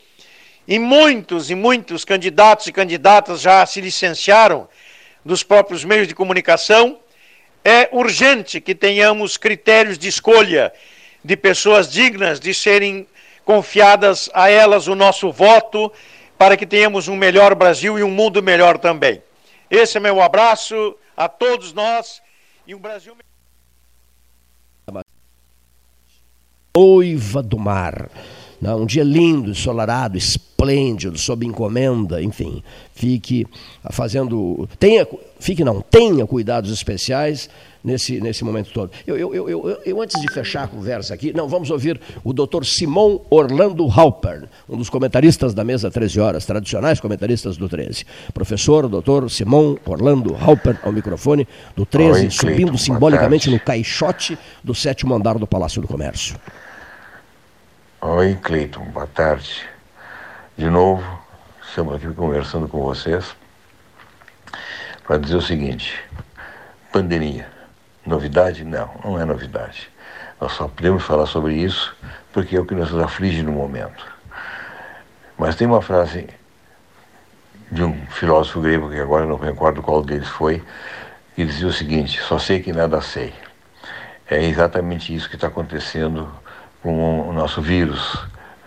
e muitos e muitos candidatos e candidatas já se licenciaram dos próprios meios de comunicação, é urgente que tenhamos critérios de escolha de pessoas dignas de serem confiadas a elas o nosso voto, para que tenhamos um melhor Brasil e um mundo melhor também. Esse é meu abraço a todos nós e um Brasil Noiva do Mar. Um dia lindo, ensolarado, esplêndido, sob encomenda, enfim. Fique fazendo. Tenha, fique não, tenha cuidados especiais nesse, nesse momento todo. Eu, eu, eu, eu, eu antes de fechar a conversa aqui, não, vamos ouvir o doutor Simão Orlando Halpern, um dos comentaristas da mesa 13 horas, tradicionais comentaristas do 13. Professor, doutor Simão Orlando Halpern, ao microfone do 13, Oi, subindo simbolicamente no caixote do sétimo andar do Palácio do Comércio. Oi, Cleiton, boa tarde. De novo, estamos aqui conversando com vocês para dizer o seguinte: pandemia. Novidade? Não, não é novidade. Nós só podemos falar sobre isso porque é o que nos aflige no momento. Mas tem uma frase de um filósofo grego, que agora não me recordo qual deles foi, que dizia o seguinte: só sei que nada sei. É exatamente isso que está acontecendo com o nosso vírus,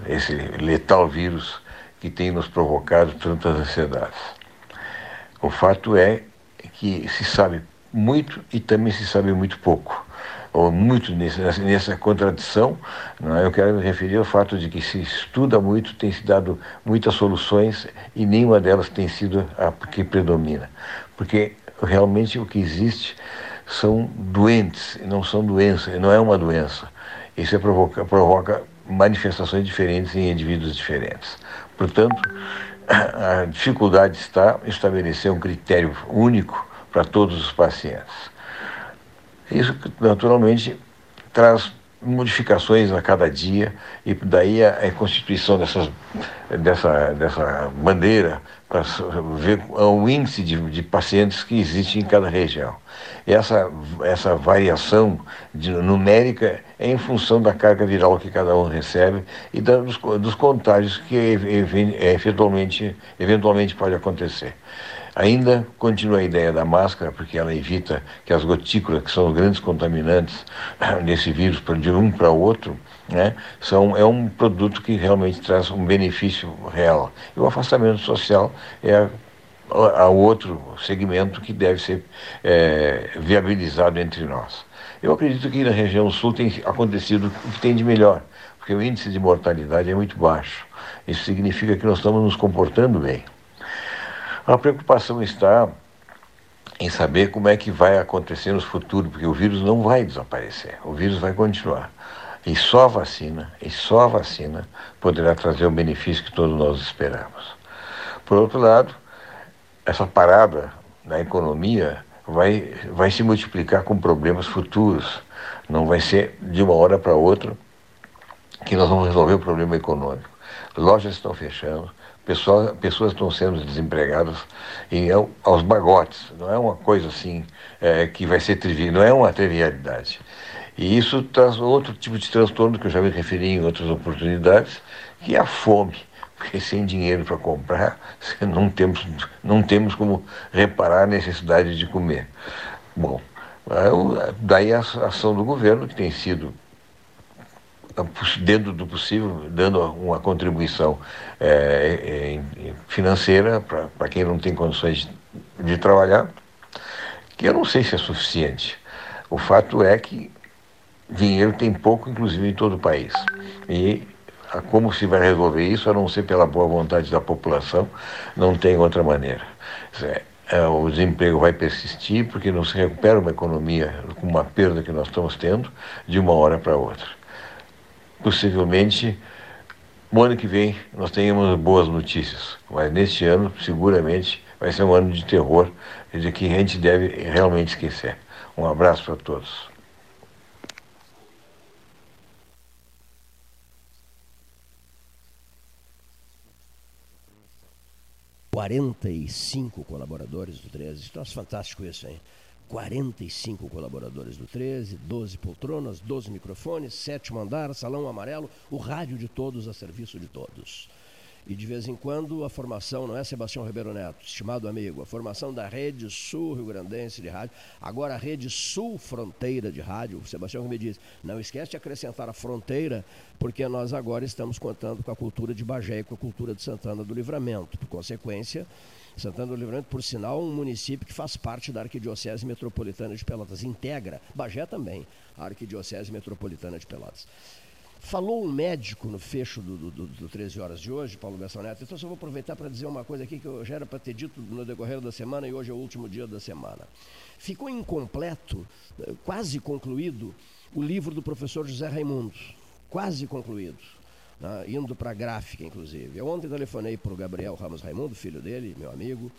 esse letal vírus que tem nos provocado tantas ansiedades. O fato é que se sabe muito e também se sabe muito pouco. Ou muito nessa, nessa contradição, é? eu quero me referir ao fato de que se estuda muito, tem se dado muitas soluções e nenhuma delas tem sido a que predomina. Porque realmente o que existe são doentes, não são doenças, não é uma doença. Isso provoca, provoca manifestações diferentes em indivíduos diferentes. Portanto, a dificuldade está em estabelecer um critério único para todos os pacientes. Isso, naturalmente, traz modificações a cada dia e daí a, a constituição dessas, dessa, dessa bandeira ver o índice de, de pacientes que existe em cada região. Essa, essa variação de, numérica é em função da carga viral que cada um recebe e da, dos, dos contágios que eventualmente, eventualmente pode acontecer. Ainda continua a ideia da máscara, porque ela evita que as gotículas, que são os grandes contaminantes [coughs] desse vírus, de um para o outro, né, são, é um produto que realmente traz um benefício real. E o afastamento social é a, outro segmento que deve ser é, viabilizado entre nós. Eu acredito que na região sul tem acontecido o que tem de melhor, porque o índice de mortalidade é muito baixo. Isso significa que nós estamos nos comportando bem. A preocupação está em saber como é que vai acontecer no futuro, porque o vírus não vai desaparecer, o vírus vai continuar. E só a vacina, e só a vacina poderá trazer o benefício que todos nós esperamos. Por outro lado, essa parada na economia vai, vai se multiplicar com problemas futuros. Não vai ser de uma hora para outra que nós vamos resolver o problema econômico. Lojas estão fechando, pessoas, pessoas estão sendo desempregadas e é, aos bagotes. Não é uma coisa assim é, que vai ser trivial, não é uma trivialidade. E isso traz outro tipo de transtorno que eu já me referi em outras oportunidades, que é a fome. Porque sem dinheiro para comprar, [laughs] não temos, não temos como reparar a necessidade de comer. Bom, daí a ação do governo, que tem sido dentro do possível, dando uma contribuição é, é, financeira para quem não tem condições de, de trabalhar, que eu não sei se é suficiente. O fato é que dinheiro tem pouco, inclusive em todo o país. E como se vai resolver isso, a não ser pela boa vontade da população, não tem outra maneira. É, o desemprego vai persistir porque não se recupera uma economia com uma perda que nós estamos tendo de uma hora para outra. Possivelmente, no ano que vem, nós tenhamos boas notícias, mas neste ano, seguramente, vai ser um ano de terror, de que a gente deve realmente esquecer. Um abraço para todos. 45 colaboradores do 13. Troço fantástico isso, hein? 45 colaboradores do 13, 12 poltronas, 12 microfones, sétimo andar, salão amarelo, o rádio de todos a serviço de todos. E de vez em quando a formação, não é Sebastião Ribeiro Neto, estimado amigo, a formação da Rede Sul Rio Grandense de Rádio, agora a Rede Sul Fronteira de Rádio, o Sebastião me diz, não esquece de acrescentar a fronteira, porque nós agora estamos contando com a cultura de Bagé e com a cultura de Santana do Livramento. Por consequência, Santana do Livramento, por sinal, um município que faz parte da Arquidiocese Metropolitana de Pelotas, integra, Bagé também, a Arquidiocese Metropolitana de Pelotas. Falou um médico no fecho do, do, do 13 horas de hoje, Paulo Gastão Neto, então só vou aproveitar para dizer uma coisa aqui que eu já era para ter dito no decorrer da semana e hoje é o último dia da semana. Ficou incompleto, quase concluído, o livro do professor José Raimundo, quase concluído. Né, indo para a gráfica, inclusive. Eu ontem telefonei para o Gabriel Ramos Raimundo, filho dele, meu amigo,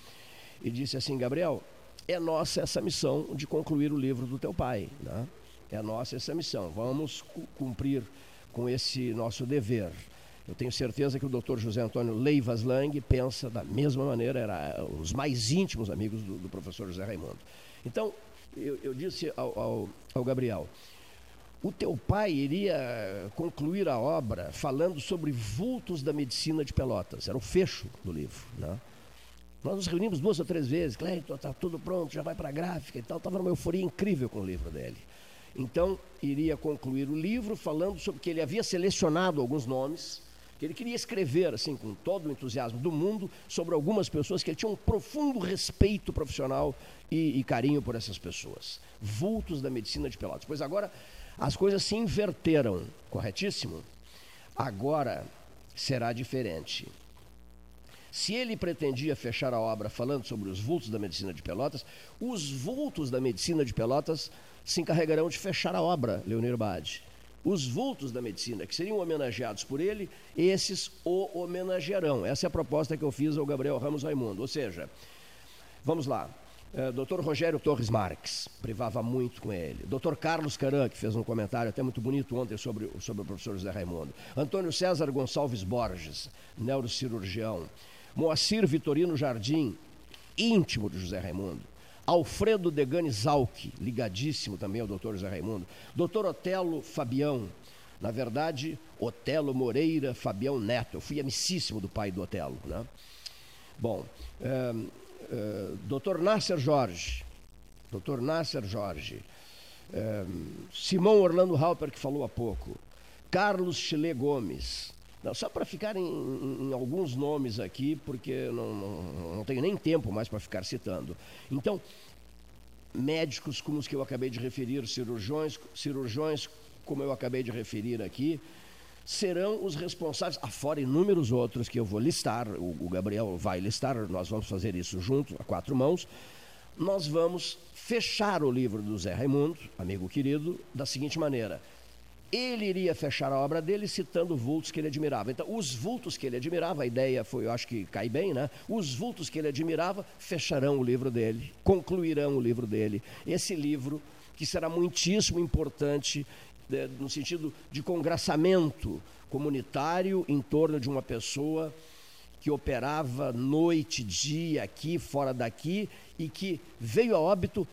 e disse assim: Gabriel, é nossa essa missão de concluir o livro do teu pai. Né? É nossa essa missão. Vamos cumprir com esse nosso dever. Eu tenho certeza que o Dr. José Antônio Leivas Lang pensa da mesma maneira, era os mais íntimos amigos do, do professor José Raimundo. Então, eu, eu disse ao, ao, ao Gabriel, o teu pai iria concluir a obra falando sobre vultos da medicina de Pelotas. Era o fecho do livro. Né? Nós nos reunimos duas ou três vezes. Cleiton, está tudo pronto, já vai para a gráfica e tal. Estava numa euforia incrível com o livro dele. Então, iria concluir o livro falando sobre que ele havia selecionado alguns nomes, que ele queria escrever, assim, com todo o entusiasmo do mundo, sobre algumas pessoas que ele tinha um profundo respeito profissional e, e carinho por essas pessoas. Vultos da medicina de Pelotas. Pois agora, as coisas se inverteram, corretíssimo? Agora será diferente. Se ele pretendia fechar a obra falando sobre os vultos da medicina de Pelotas, os vultos da medicina de Pelotas se encarregarão de fechar a obra, Leonir Bade. Os vultos da medicina, que seriam homenageados por ele, esses o homenagearão. Essa é a proposta que eu fiz ao Gabriel Ramos Raimundo. Ou seja, vamos lá. É, Dr. Rogério Torres Marques, privava muito com ele. Dr. Carlos Caran, que fez um comentário até muito bonito ontem sobre, sobre o professor José Raimundo. Antônio César Gonçalves Borges, neurocirurgião. Moacir Vitorino Jardim, íntimo de José Raimundo. Alfredo Degani Zalck, ligadíssimo também ao doutor José Raimundo. Doutor Otelo Fabião, na verdade, Otelo Moreira Fabião Neto. Eu fui amicíssimo do pai do Otelo. Né? Bom, é, é, doutor Nasser Jorge, doutor Nasser Jorge, é, Simão Orlando Halper, que falou há pouco, Carlos Chile Gomes, não, só para ficar em, em, em, alguns nomes aqui, porque não, não, não tenho nem tempo mais para ficar citando. Então, médicos como os que eu acabei de referir, cirurgiões, cirurgiões como eu acabei de referir aqui, serão os responsáveis, afora inúmeros outros que eu vou listar, o, Gabriel vai listar, nós vamos fazer isso junto, a quatro mãos. Nós vamos fechar o livro do Zé Raimundo, amigo querido, da seguinte maneira ele iria fechar a obra dele citando vultos que ele admirava. Então, os vultos que ele admirava, a ideia foi, eu acho que cai bem, né? Os vultos que ele admirava fecharão o livro dele, concluirão o livro dele. Esse livro, que será muitíssimo importante né, no sentido de congraçamento comunitário em torno de uma pessoa que operava noite, dia, aqui, fora daqui, e que veio a óbito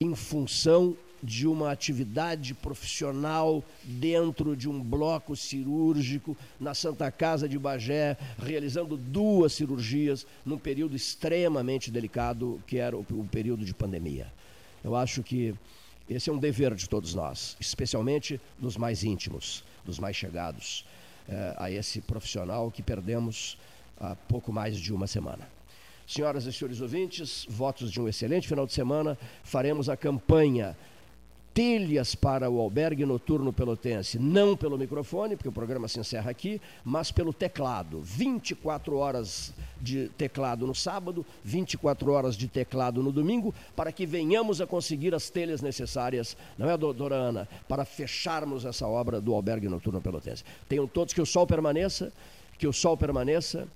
em função de uma atividade profissional dentro de um bloco cirúrgico na Santa Casa de Bagé, realizando duas cirurgias num período extremamente delicado, que era o, o período de pandemia. Eu acho que esse é um dever de todos nós, especialmente dos mais íntimos. dos mais chegados eh, a esse profissional que perdemos há pouco mais de uma semana. Senhoras e senhores ouvintes, votos de um excelente final de semana. Faremos a campanha telhas para o albergue noturno pelotense, não pelo microfone, porque o programa se encerra aqui, mas pelo teclado. 24 horas de teclado no sábado, 24 horas de teclado no domingo, para que venhamos a conseguir as telhas necessárias, não é, doutora Ana, para fecharmos essa obra do albergue noturno pelotense. Tenham todos que o sol permaneça, que o sol permaneça,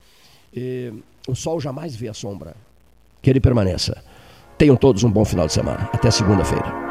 o sol jamais vê a sombra, que ele permaneça. Tenham todos um bom final de semana. Até segunda-feira.